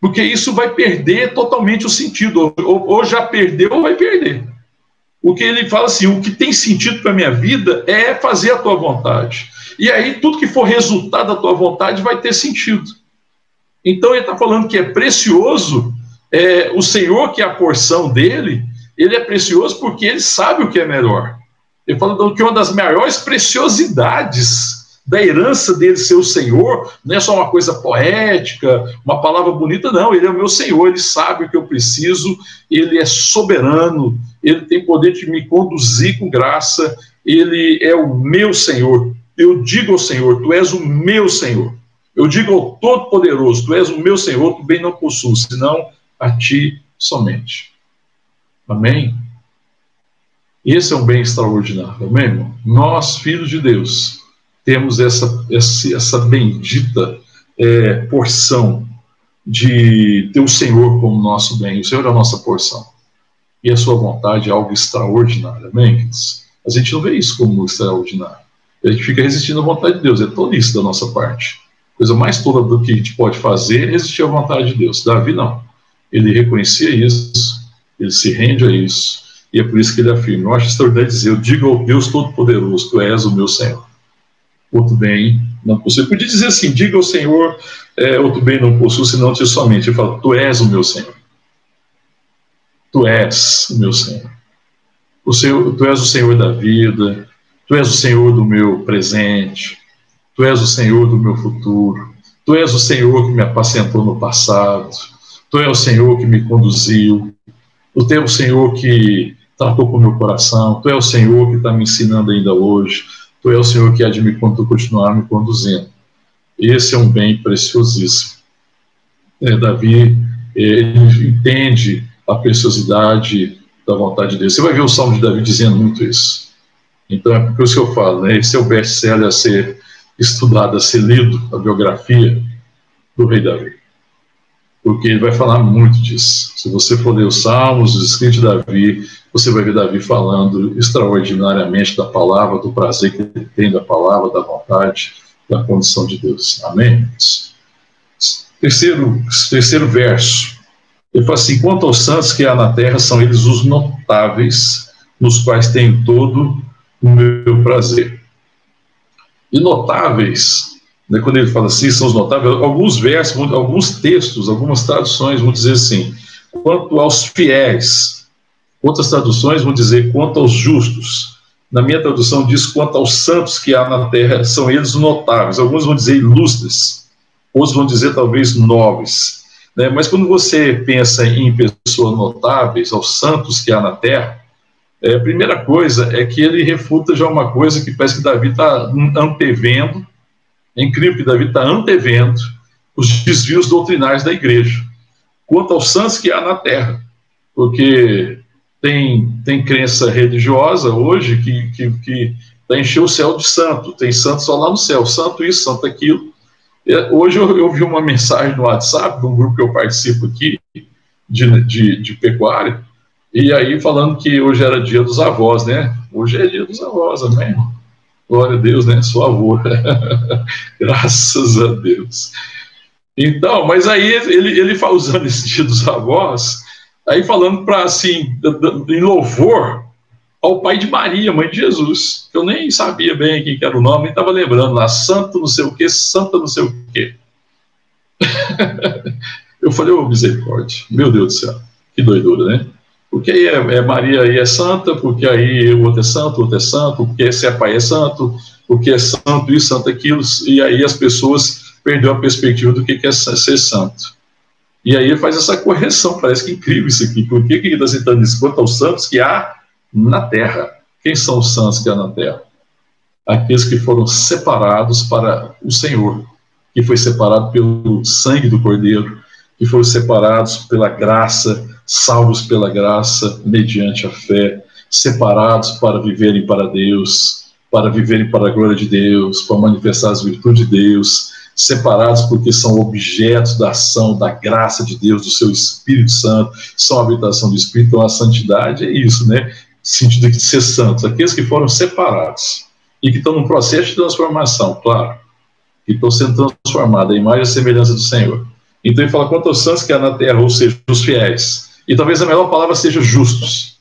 porque isso vai perder totalmente o sentido, ou, ou já perdeu ou vai perder. O que ele fala assim: o que tem sentido para a minha vida é fazer a tua vontade. E aí, tudo que for resultado da tua vontade vai ter sentido. Então, ele está falando que é precioso, é, o Senhor, que é a porção dele, ele é precioso porque ele sabe o que é melhor. Ele fala que uma das maiores preciosidades da herança dele ser o Senhor, não é só uma coisa poética, uma palavra bonita, não. Ele é o meu Senhor, ele sabe o que eu preciso, ele é soberano, ele tem poder de me conduzir com graça, ele é o meu Senhor. Eu digo ao Senhor, tu és o meu Senhor. Eu digo ao Todo-Poderoso, tu és o meu Senhor, tu bem não possuo, senão a ti somente. Amém? Esse é um bem extraordinário, amém, irmão? Nós, filhos de Deus, temos essa, essa, essa bendita é, porção de ter o Senhor como nosso bem. O Senhor é a nossa porção. E a sua vontade é algo extraordinário. Amém, queridos? A gente não vê isso como extraordinário. A gente fica resistindo à vontade de Deus. É tolice da nossa parte. Coisa mais tola do que a gente pode fazer é resistir à vontade de Deus. Davi não. Ele reconhecia isso, ele se rende a isso, e é por isso que ele afirma. Eu acho extraordinário dizer: Eu digo ao Deus Todo-Poderoso, Tu és o meu Senhor outro bem não possui. Podia dizer assim: diga ao Senhor, é, outro bem não possui, senão te somente. Ele fala: Tu és o meu Senhor. Tu és o meu Senhor. O Senhor. Tu és o Senhor da vida, Tu és o Senhor do meu presente, Tu és o Senhor do meu futuro, Tu és o Senhor que me apacentou no passado, Tu és o Senhor que me conduziu, Tu és o Senhor que tratou com o meu coração, Tu és o Senhor que está me ensinando ainda hoje, Tu é o Senhor que há de me continuar me conduzindo. Esse é um bem preciosíssimo. É, Davi, ele entende a preciosidade da vontade de Deus. Você vai ver o Salmo de Davi dizendo muito isso. Então, é por isso que eu falo, né? Esse é o best-seller a ser estudado, a ser lido, a biografia do rei Davi. Porque ele vai falar muito disso. Se você for ler os Salmos, os escritos de Davi, você vai ver Davi falando extraordinariamente da palavra, do prazer que ele tem da palavra, da vontade, da condição de Deus. Amém? Terceiro, terceiro verso. Ele fala assim: quanto aos santos que há na terra, são eles os notáveis, nos quais tenho todo o meu prazer. E notáveis, né, quando ele fala assim, são os notáveis, alguns versos, alguns textos, algumas traduções vão dizer assim: quanto aos fiéis, Outras traduções vão dizer quanto aos justos. Na minha tradução diz quanto aos santos que há na terra, são eles notáveis. Alguns vão dizer ilustres, outros vão dizer talvez nobres. Né? Mas quando você pensa em pessoas notáveis, aos santos que há na terra, é, a primeira coisa é que ele refuta já uma coisa que parece que Davi está antevendo. É incrível que Davi está antevendo os desvios doutrinários da igreja. Quanto aos santos que há na terra. Porque tem, tem crença religiosa hoje que, que, que tá encher o céu de santo, tem santo só lá no céu, santo isso, santo aquilo. É, hoje eu, eu vi uma mensagem no WhatsApp de um grupo que eu participo aqui, de, de, de pecuária, e aí falando que hoje era dia dos avós, né? Hoje é dia dos avós, amém? Glória a Deus, né? Sou avô. Graças a Deus. Então, mas aí ele, ele usando esse dia dos avós, Aí falando para assim, em louvor ao pai de Maria, mãe de Jesus, que eu nem sabia bem quem era o nome, nem estava lembrando lá, santo não sei o que, santa não sei o que. eu falei, ô oh, misericórdia, meu Deus do céu, que doidura, né? Porque aí é, é, Maria aí é santa, porque aí o outro é santo, o outro é santo, porque esse é pai é santo, porque é santo isso, santo aquilo, e aí as pessoas perderam a perspectiva do que é ser santo. E aí ele faz essa correção, parece que incrível isso aqui. Por que, que ele está citando isso? Quanto aos santos que há na terra. Quem são os santos que há na terra? Aqueles que foram separados para o Senhor, que foi separado pelo sangue do Cordeiro, que foram separados pela graça, salvos pela graça, mediante a fé, separados para viverem para Deus, para viverem para a glória de Deus, para manifestar as virtudes de Deus, separados porque são objetos da ação, da graça de Deus, do seu Espírito Santo, são a habitação do Espírito, então a santidade é isso, né? Sentido de ser santos, aqueles que foram separados e que estão num processo de transformação, claro, que estão sendo transformados, a imagem e semelhança do Senhor. Então ele fala quanto aos santos que há na terra, ou seja, os fiéis. E talvez a melhor palavra seja justos.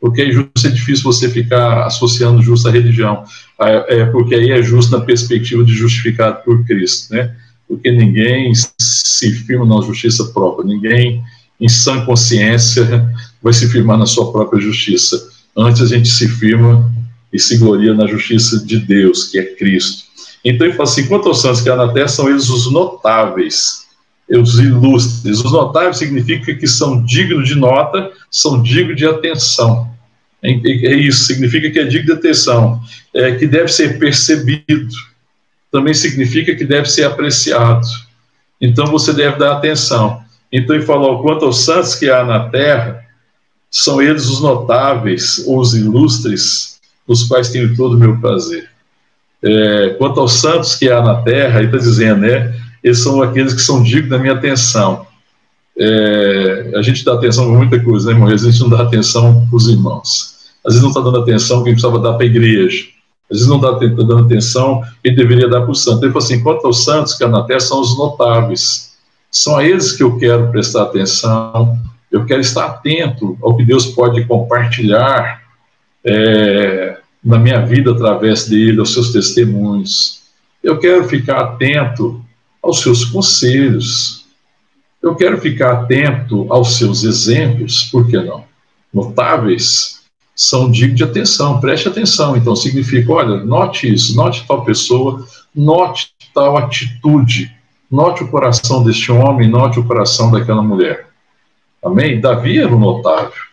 Porque é justo é difícil você ficar associando justo à religião. É, é, porque aí é justo na perspectiva de justificado por Cristo, né? Porque ninguém se firma na justiça própria, ninguém em sã consciência vai se firmar na sua própria justiça. Antes a gente se firma e se gloria na justiça de Deus, que é Cristo. Então ele fala assim: quanto aos santos que há na terra, são eles os notáveis os ilustres. Os notáveis significa que são dignos de nota, são dignos de atenção. É, é isso, significa que é digno de atenção, é, que deve ser percebido, também significa que deve ser apreciado. Então você deve dar atenção. Então ele falou: quanto aos santos que há na terra, são eles os notáveis, os ilustres, os quais tenho todo o meu prazer. É, quanto aos santos que há na terra, ele está dizendo, né? Eles são aqueles que são dignos da minha atenção. É, a gente dá atenção para muita coisa, né, irmão? Às vezes não dá atenção para os irmãos. Às vezes não está dando atenção que a gente precisava dar para a igreja. Às vezes não está dando atenção que deveria dar para o santo. Ele falou assim: quanto aos santos que há na terra são os notáveis. São a eles que eu quero prestar atenção. Eu quero estar atento ao que Deus pode compartilhar é, na minha vida através dele, aos seus testemunhos. Eu quero ficar atento aos seus conselhos. Eu quero ficar atento aos seus exemplos, por que não? Notáveis são dignos de atenção, preste atenção. Então, significa: olha, note isso, note tal pessoa, note tal atitude, note o coração deste homem, note o coração daquela mulher. Amém? Davi era um notável.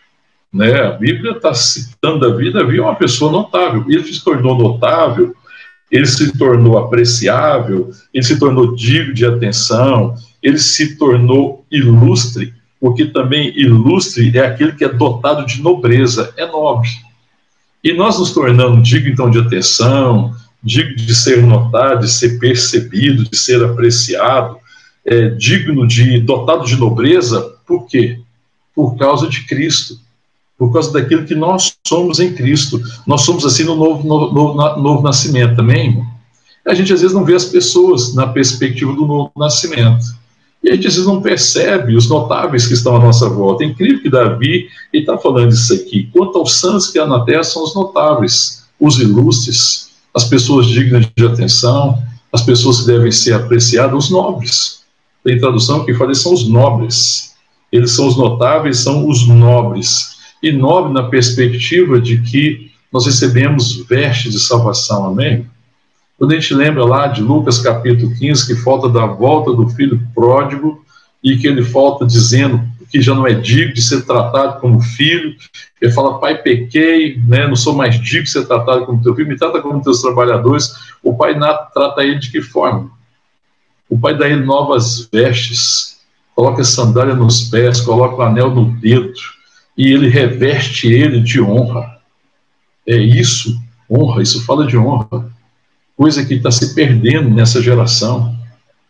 Né? A Bíblia está citando Davi, Davi é uma pessoa notável. Ele se tornou notável ele se tornou apreciável, ele se tornou digno de atenção, ele se tornou ilustre, porque também ilustre é aquele que é dotado de nobreza, é nobre. E nós nos tornamos dignos, então, de atenção, digno de ser notado, de ser percebido, de ser apreciado, é, digno de, dotado de nobreza, por quê? Por causa de Cristo por causa daquilo que nós somos em Cristo. Nós somos assim no novo, no, no, novo nascimento também. A gente às vezes não vê as pessoas na perspectiva do novo nascimento. E a gente às vezes não percebe os notáveis que estão à nossa volta. É incrível que Davi está falando isso aqui. Quanto aos santos que há na terra são os notáveis, os ilustres, as pessoas dignas de atenção, as pessoas que devem ser apreciadas, os nobres. Tem tradução que fala são os nobres. Eles são os notáveis, são os nobres e nobre na perspectiva de que nós recebemos vestes de salvação, amém? Quando a gente lembra lá de Lucas capítulo 15, que falta da volta do filho pródigo, e que ele volta dizendo que já não é digno de ser tratado como filho, ele fala, pai, pequei, né, não sou mais digno de ser tratado como teu filho, me trata como teus trabalhadores, o pai trata ele de que forma? O pai dá ele novas vestes, coloca sandália nos pés, coloca o anel no dedo, e ele reveste ele de honra. É isso, honra, isso fala de honra. Coisa que está se perdendo nessa geração.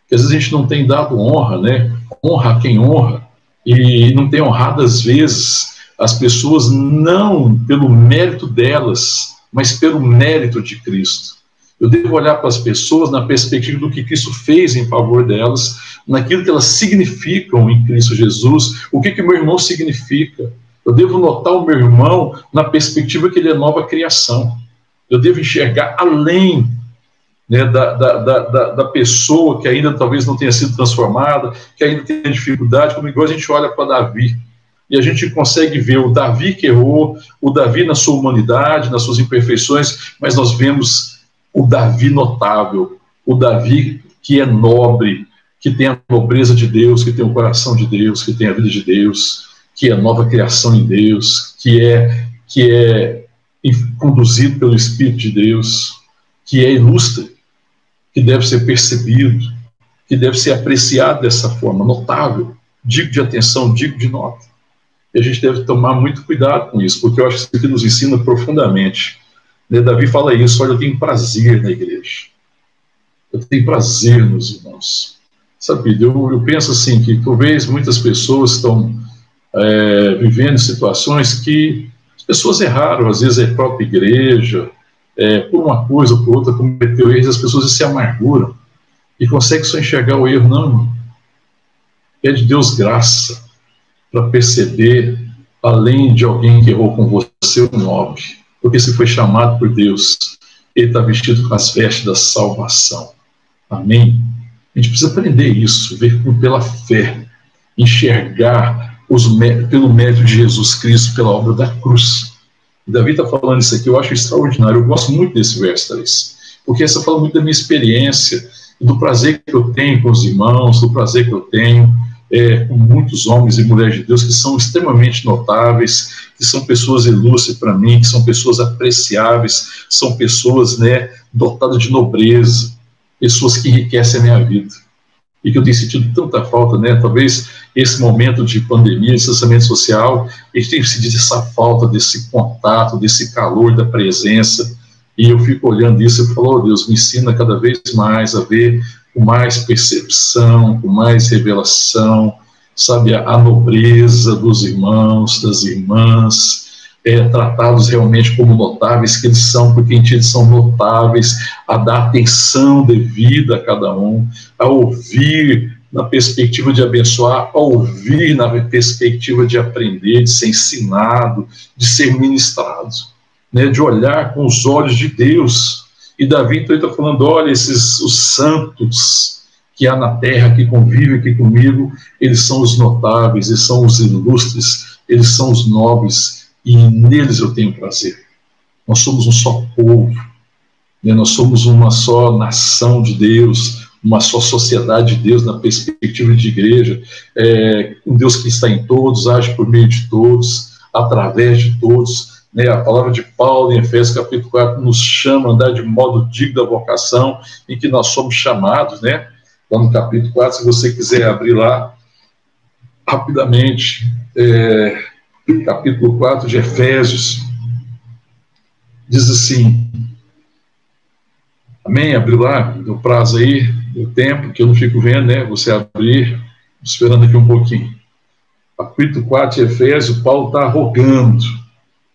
Que às vezes a gente não tem dado honra, né? Honra quem honra. E não tem honrado, às vezes, as pessoas não pelo mérito delas, mas pelo mérito de Cristo. Eu devo olhar para as pessoas na perspectiva do que Cristo fez em favor delas, naquilo que elas significam em Cristo Jesus, o que, que meu irmão significa, eu devo notar o meu irmão na perspectiva que ele é nova criação. Eu devo enxergar além né, da, da, da, da, pessoa que ainda talvez não tenha sido transformada, que ainda tem dificuldade, como igual a gente olha para Davi. E a gente consegue ver o Davi que errou, o Davi na sua humanidade, nas suas imperfeições, mas nós vemos o Davi notável, o Davi que é nobre, que tem a nobreza de Deus, que tem o coração de Deus, que tem a vida de Deus que é nova criação em Deus, que é que é conduzido pelo Espírito de Deus, que é ilustre, que deve ser percebido, que deve ser apreciado dessa forma, notável. digo de atenção, digo de nota. E a gente deve tomar muito cuidado com isso, porque eu acho que isso aqui nos ensina profundamente. Né? Davi fala isso, olha, eu tenho prazer na igreja. Eu tenho prazer nos irmãos. Sabe, eu, eu penso assim, que talvez muitas pessoas estão é, vivendo situações que as pessoas erraram, às vezes é a própria igreja, é, por uma coisa ou por outra, cometeu erros, as pessoas se amarguram e conseguem só enxergar o erro. Não, pede é Deus graça para perceber, além de alguém que errou com você, o nobre. Porque se foi chamado por Deus, ele está vestido com as vestes da salvação. Amém? A gente precisa aprender isso, ver pela fé, enxergar os, pelo mérito de Jesus Cristo, pela obra da cruz. E Davi está falando isso aqui, eu acho extraordinário. Eu gosto muito desse verso 3, porque essa fala muito da minha experiência, do prazer que eu tenho com os irmãos, do prazer que eu tenho é, com muitos homens e mulheres de Deus que são extremamente notáveis, que são pessoas ilustres para mim, que são pessoas apreciáveis, são pessoas né, dotadas de nobreza, pessoas que enriquecem a minha vida. E que eu tenho sentido tanta falta, né? Talvez esse momento de pandemia, distanciamento social, gente tem sentido essa falta desse contato, desse calor da presença. E eu fico olhando isso e falo, oh, Deus, me ensina cada vez mais a ver com mais percepção, com mais revelação, sabe, a, a nobreza dos irmãos, das irmãs, é, tratados realmente como notáveis que eles são, porque eles são notáveis, a dar atenção devida a cada um, a ouvir na perspectiva de abençoar, ouvir na perspectiva de aprender, de ser ensinado, de ser ministrado, né, de olhar com os olhos de Deus, e Davi então está falando: olha, esses os santos que há na terra, que convivem aqui comigo, eles são os notáveis, eles são os ilustres, eles são os nobres, e neles eu tenho prazer. Nós somos um só povo, né? nós somos uma só nação de Deus, uma só sociedade de Deus na perspectiva de igreja, é, um Deus que está em todos, age por meio de todos, através de todos, né, a palavra de Paulo em Efésios capítulo 4 nos chama a andar de modo digno da vocação em que nós somos chamados, né? Lá no capítulo 4, se você quiser abrir lá rapidamente, é, capítulo 4 de Efésios, diz assim, amém? Abriu lá, deu prazo aí, deu tempo, que eu não fico vendo, né? Você abrir, esperando aqui um pouquinho. Capítulo 4 de Efésios, Paulo está rogando,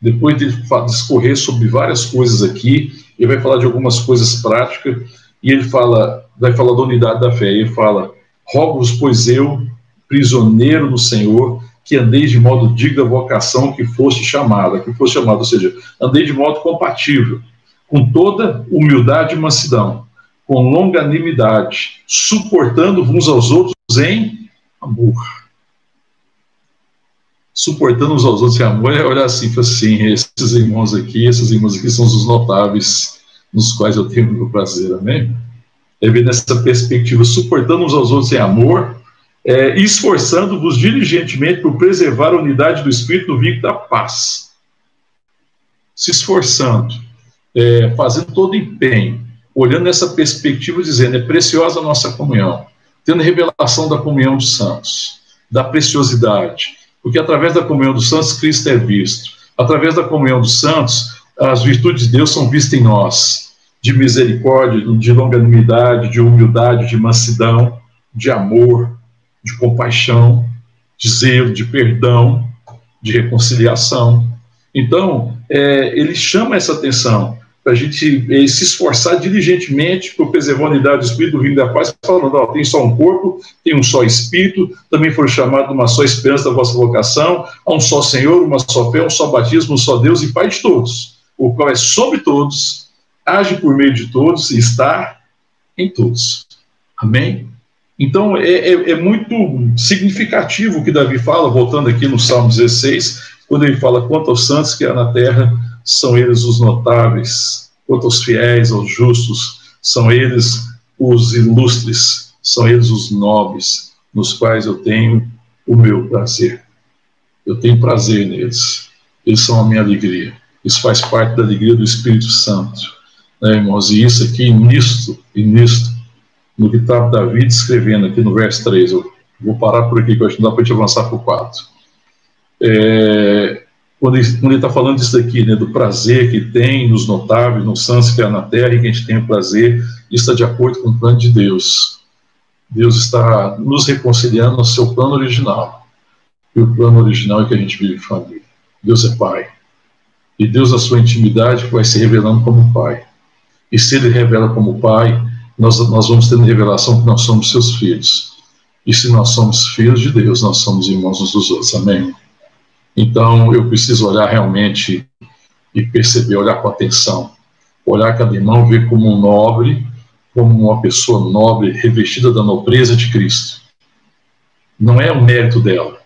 depois de discorrer sobre várias coisas aqui, ele vai falar de algumas coisas práticas, e ele fala, vai falar da unidade da fé. Ele fala: Rogo-vos, pois eu, prisioneiro no Senhor, que andeis de modo digno da vocação que foste chamada, que foste chamado, ou seja, andei de modo compatível, com toda humildade e mansidão, com longanimidade, suportando uns aos outros em amor suportando uns aos outros em amor, é olhar assim, assim, esses irmãos aqui, esses irmãos aqui são os notáveis nos quais eu tenho muito prazer, amém? É ver nessa perspectiva, suportando uns aos outros em amor, é, esforçando-vos diligentemente por preservar a unidade do Espírito no vínculo da paz. Se esforçando, é, fazendo todo empenho, olhando nessa perspectiva, dizendo, é preciosa a nossa comunhão, tendo revelação da comunhão dos santos, da preciosidade, porque através da comunhão dos santos, Cristo é visto. Através da comunhão dos santos, as virtudes de Deus são vistas em nós, de misericórdia, de longanimidade, de humildade, de mansidão, de amor, de compaixão, de zelo, de perdão, de reconciliação. Então, é, ele chama essa atenção para a gente eh, se esforçar diligentemente por preservar a unidade do Espírito do Rio da Paz, falando, ó, tem só um corpo, tem um só Espírito, também foi chamado uma só esperança da vossa vocação, há um só Senhor, uma só fé, um só batismo, um só Deus e Pai de todos, o qual é sobre todos, age por meio de todos e está em todos. Amém? Então, é, é, é muito significativo o que Davi fala, voltando aqui no Salmo 16, quando ele fala quanto aos santos que há na terra, são eles os notáveis, quanto aos fiéis, aos justos, são eles os ilustres, são eles os nobres, nos quais eu tenho o meu prazer. Eu tenho prazer neles, eles são a minha alegria. Isso faz parte da alegria do Espírito Santo, né, irmãos? E isso aqui, nisto, e nisto, no que está Davi escrevendo aqui no verso 3, eu Vou parar por aqui, que eu acho que não dá para a gente avançar para o 4. É, quando ele está falando disso daqui, né, do prazer que tem nos notáveis, nos santos que há na terra, e que a gente tem o prazer, isso está de acordo com o plano de Deus. Deus está nos reconciliando no seu plano original. E o plano original é que a gente vive em família. Deus é Pai. E Deus, na sua intimidade, vai se revelando como Pai. E se Ele revela como Pai, nós, nós vamos tendo revelação que nós somos seus filhos. E se nós somos filhos de Deus, nós somos irmãos uns dos outros. Amém? Então, eu preciso olhar realmente e perceber, olhar com atenção. Olhar cada irmão, ver como um nobre, como uma pessoa nobre, revestida da nobreza de Cristo. Não é o mérito dela,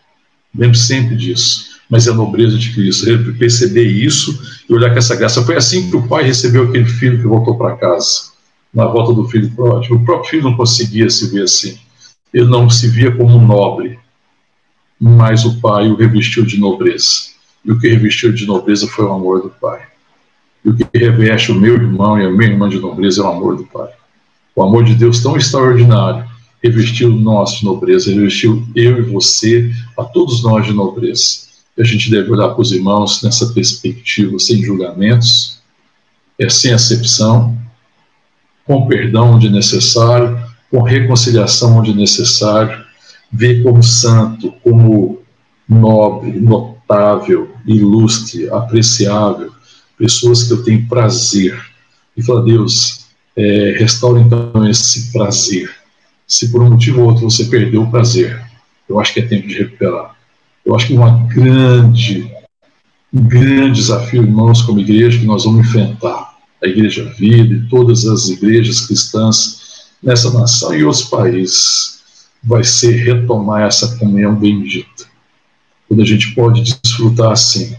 lembre sempre disso, mas é a nobreza de Cristo. Perceber isso e olhar com essa graça. Foi assim que o pai recebeu aquele filho que voltou para casa, na volta do filho pródigo. O próprio filho não conseguia se ver assim. Ele não se via como um nobre, mas o pai o revestiu de nobreza. E o que revestiu de nobreza foi o amor do pai. E o que reveste o meu irmão e a minha irmã de nobreza é o amor do pai. O amor de Deus tão extraordinário revestiu nós de nobreza, revestiu eu e você, a todos nós de nobreza. E a gente deve olhar para os irmãos nessa perspectiva, sem julgamentos, é, sem acepção, com perdão onde necessário, com reconciliação onde necessário, ver como santo, como nobre, notável, ilustre, apreciável, pessoas que eu tenho prazer. E falar, Deus, é, restaura então esse prazer. Se por um motivo ou outro você perdeu o prazer, eu acho que é tempo de recuperar. Eu acho que uma grande, um grande desafio, irmãos, como igreja, que nós vamos enfrentar, a Igreja Vida e todas as igrejas cristãs nessa nação e outros países, vai ser retomar essa comunhão bendita. Quando a gente pode desfrutar assim,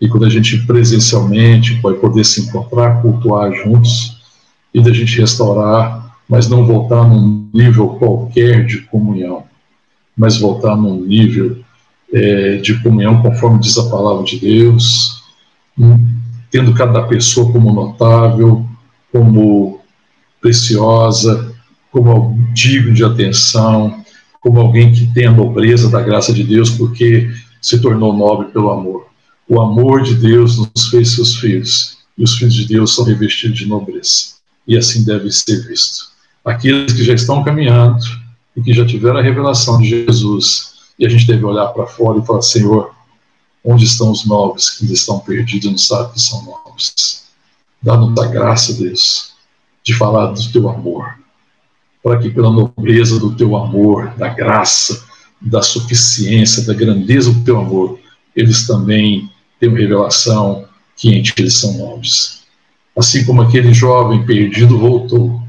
e quando a gente presencialmente pode poder se encontrar, cultuar juntos, e da gente restaurar, mas não voltar num nível qualquer de comunhão, mas voltar num nível é, de comunhão conforme diz a palavra de Deus, hum, tendo cada pessoa como notável, como preciosa, como digno de atenção, como alguém que tem a nobreza da graça de Deus, porque se tornou nobre pelo amor. O amor de Deus nos fez seus filhos, e os filhos de Deus são revestidos de nobreza. E assim deve ser visto. Aqueles que já estão caminhando e que já tiveram a revelação de Jesus, e a gente deve olhar para fora e falar: Senhor, onde estão os nobres que ainda estão perdidos e não sabem que são nobres? Dá-nos a graça, Deus, de falar do teu amor, para que pela nobreza do teu amor, da graça, da suficiência, da grandeza do teu amor, eles também tenham revelação que em ti eles são nobres. Assim como aquele jovem perdido voltou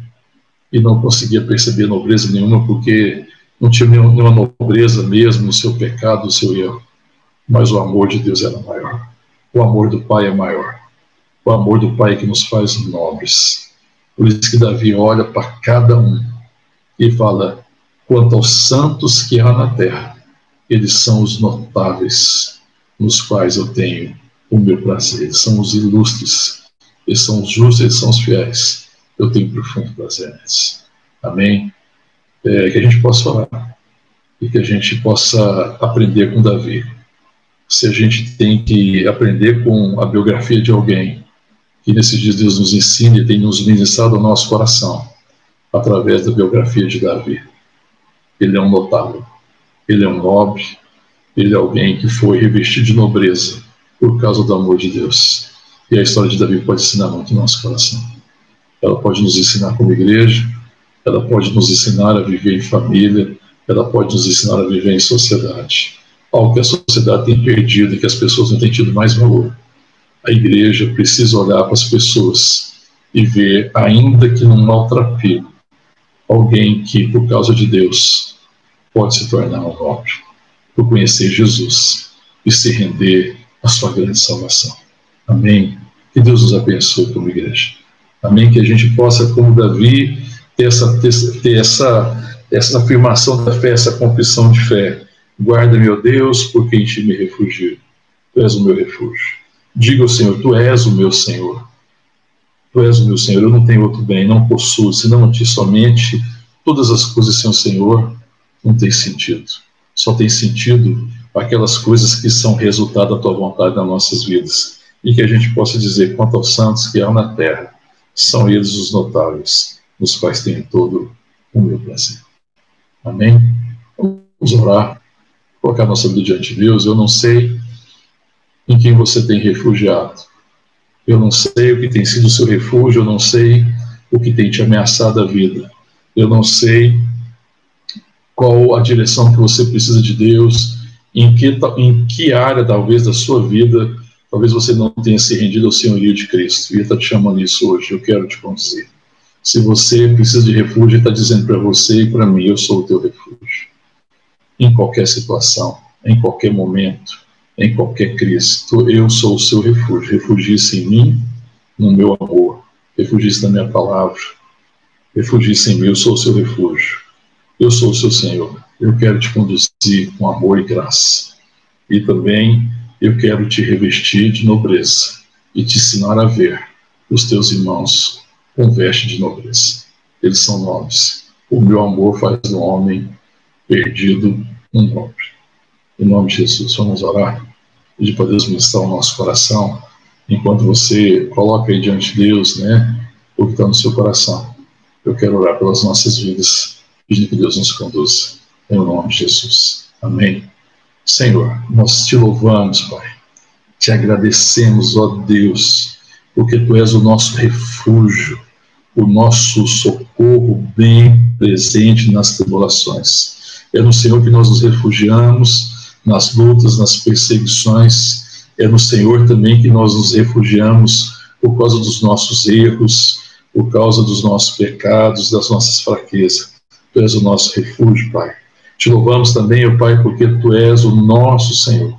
e não conseguia perceber nobreza nenhuma porque não tinha nenhuma nobreza mesmo no seu pecado, no seu erro. Mas o amor de Deus era maior. O amor do Pai é maior. O amor do Pai é que nos faz nobres. Por isso que Davi olha para cada um e fala: quanto aos santos que há na terra, eles são os notáveis, nos quais eu tenho o meu prazer. Eles são os ilustres, eles são os justos, eles são os fiéis. Eu tenho profundo prazer neles. Amém? É, que a gente possa falar e que a gente possa aprender com Davi. Se a gente tem que aprender com a biografia de alguém que nesses dias Deus nos ensina e tem nos ministrado ao nosso coração, através da biografia de Davi. Ele é um notável, ele é um nobre, ele é alguém que foi revestido de nobreza por causa do amor de Deus. E a história de Davi pode ensinar muito no nosso coração. Ela pode nos ensinar como igreja, ela pode nos ensinar a viver em família, ela pode nos ensinar a viver em sociedade. Algo que a sociedade tem perdido e que as pessoas não têm tido mais valor. A igreja precisa olhar para as pessoas e ver, ainda que num maltrapilho, alguém que, por causa de Deus, pode se tornar um nobre, por conhecer Jesus e se render à sua grande salvação. Amém. Que Deus nos abençoe como igreja. Amém. Que a gente possa, como Davi, ter essa, ter, essa, essa afirmação da fé, essa confissão de fé. Guarda, meu Deus, porque em ti me refugio. Tu és o meu refúgio. Diga ao Senhor, tu és o meu Senhor. Tu és o meu Senhor, eu não tenho outro bem, não possuo, senão a ti somente. Todas as coisas sem o Senhor não tem sentido. Só tem sentido aquelas coisas que são resultado da tua vontade nas nossas vidas. E que a gente possa dizer, quanto aos santos que há na terra, são eles os notáveis, nos quais tenho todo o meu prazer. Amém? Vamos orar, colocar nossa vida diante de Deus. Eu não sei em quem você tem refugiado. Eu não sei o que tem sido o seu refúgio, eu não sei o que tem te ameaçado a vida. Eu não sei qual a direção que você precisa de Deus, em que, em que área, talvez, da sua vida, talvez você não tenha se rendido ao senhorio de Cristo. E está te chamando isso hoje, eu quero te conduzir. Se você precisa de refúgio, está dizendo para você e para mim, eu sou o teu refúgio. Em qualquer situação, em qualquer momento, em qualquer crise, eu sou o seu refúgio. Refugie-se em mim, no meu amor. Refugie-se na minha palavra. Refugie-se em mim, eu sou o seu refúgio. Eu sou o seu Senhor. Eu quero te conduzir com amor e graça. E também eu quero te revestir de nobreza e te ensinar a ver os teus irmãos com veste de nobreza. Eles são nobres. O meu amor faz do homem perdido um nobre. Em nome de Jesus, vamos orar. Pedir para Deus ministrar o nosso coração, enquanto você coloca aí diante de Deus, né, o que está no seu coração. Eu quero orar pelas nossas vidas, pedindo que Deus nos conduza. Em nome de Jesus. Amém. Senhor, nós te louvamos, Pai. Te agradecemos, ó Deus, porque Tu és o nosso refúgio, o nosso socorro bem presente nas tribulações. É no Senhor que nós nos refugiamos nas lutas, nas perseguições. É no Senhor também que nós nos refugiamos por causa dos nossos erros, por causa dos nossos pecados, das nossas fraquezas. Tu és o nosso refúgio, Pai. Te louvamos também, ó Pai, porque Tu és o nosso Senhor.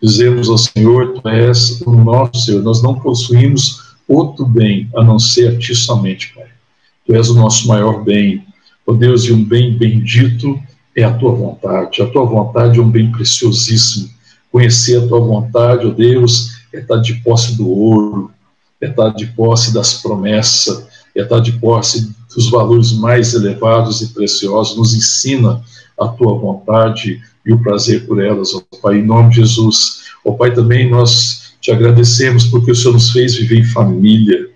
Dizemos ao Senhor, Tu és o nosso Senhor. Nós não possuímos outro bem a não ser a Ti somente, Pai. Tu és o nosso maior bem. Ó Deus, e um bem bendito é a Tua vontade. A Tua vontade é um bem preciosíssimo. Conhecer a Tua vontade, ó Deus, é estar de posse do ouro, é estar de posse das promessas, é estar de posse dos valores mais elevados e preciosos. Nos ensina a tua vontade e o prazer por elas, ó Pai, em nome de Jesus. Ó Pai, também nós te agradecemos porque o Senhor nos fez viver em família.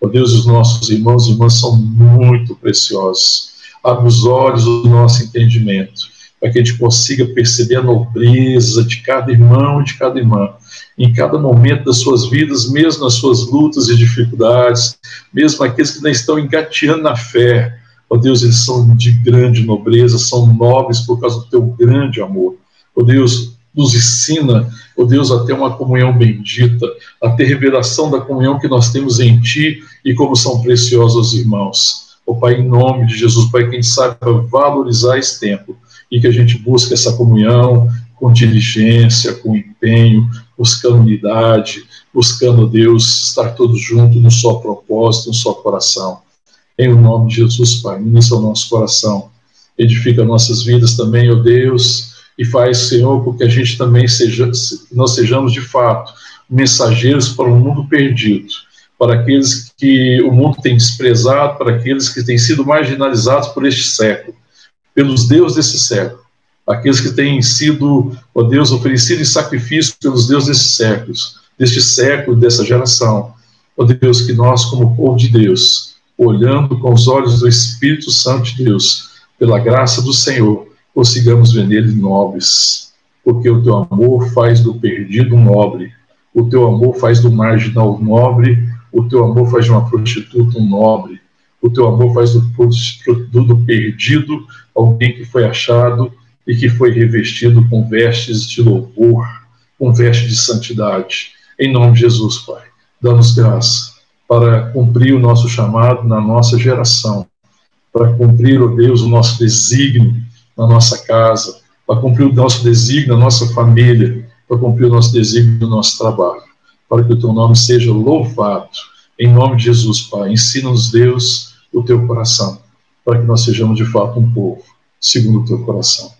Ó Deus, os nossos irmãos e irmãs são muito preciosos. Abre os olhos do nosso entendimento, para que a gente consiga perceber a nobreza de cada irmão e de cada irmã, em cada momento das suas vidas, mesmo nas suas lutas e dificuldades, mesmo aqueles que ainda estão engateando na fé, Ó Deus, eles são de grande nobreza, são nobres por causa do teu grande amor. Ó Deus, nos ensina, ó Deus, a ter uma comunhão bendita, a ter revelação da comunhão que nós temos em Ti e como são preciosos os irmãos. Ó Pai, em nome de Jesus, Pai, que a gente saiba valorizar esse tempo e que a gente busque essa comunhão com diligência, com empenho, buscando unidade, buscando, Deus, estar todos juntos no só propósito, no só coração. Em nome de Jesus, Pai, ministra o nosso coração, edifica nossas vidas também, ó Deus, e faz, Senhor, porque a gente também seja, nós sejamos de fato mensageiros para um mundo perdido, para aqueles que o mundo tem desprezado, para aqueles que têm sido marginalizados por este século, pelos deuses desse século, aqueles que têm sido, ó Deus, oferecidos em sacrifício pelos deuses desses séculos, deste século, dessa geração. Ó Deus, que nós, como povo de Deus, olhando com os olhos do Espírito Santo de Deus, pela graça do Senhor, consigamos ver nele nobres, porque o teu amor faz do perdido nobre, o teu amor faz do marginal nobre, o teu amor faz de uma prostituta um nobre, o teu amor faz do, do, do perdido alguém que foi achado e que foi revestido com vestes de louvor, com vestes de santidade. Em nome de Jesus, Pai, dá-nos graça para cumprir o nosso chamado na nossa geração, para cumprir, ó oh Deus, o nosso desígnio na nossa casa, para cumprir o nosso desígnio na nossa família, para cumprir o nosso desígnio no nosso trabalho, para que o teu nome seja louvado. Em nome de Jesus, Pai, ensina-nos, Deus, o teu coração, para que nós sejamos de fato um povo, segundo o teu coração.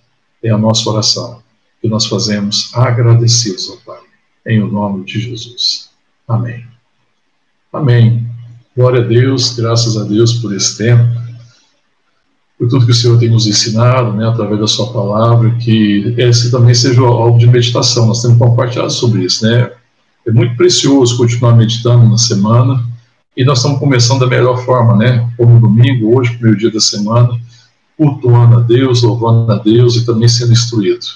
É a nossa oração que nós fazemos agradecidos, ó Pai, em o nome de Jesus. Amém. Amém. Glória a Deus, graças a Deus por esse tempo. por tudo que o Senhor tem nos ensinado, né, através da sua palavra, que esse também seja alvo de meditação. Nós temos compartilhado sobre isso, né? É muito precioso continuar meditando na semana e nós estamos começando da melhor forma, né? Como domingo, hoje, primeiro dia da semana, cultuando a Deus, louvando a Deus e também sendo instruído.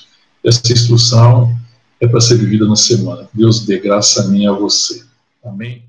Essa instrução é para ser vivida na semana. Deus dê graça a mim e a você. Amém?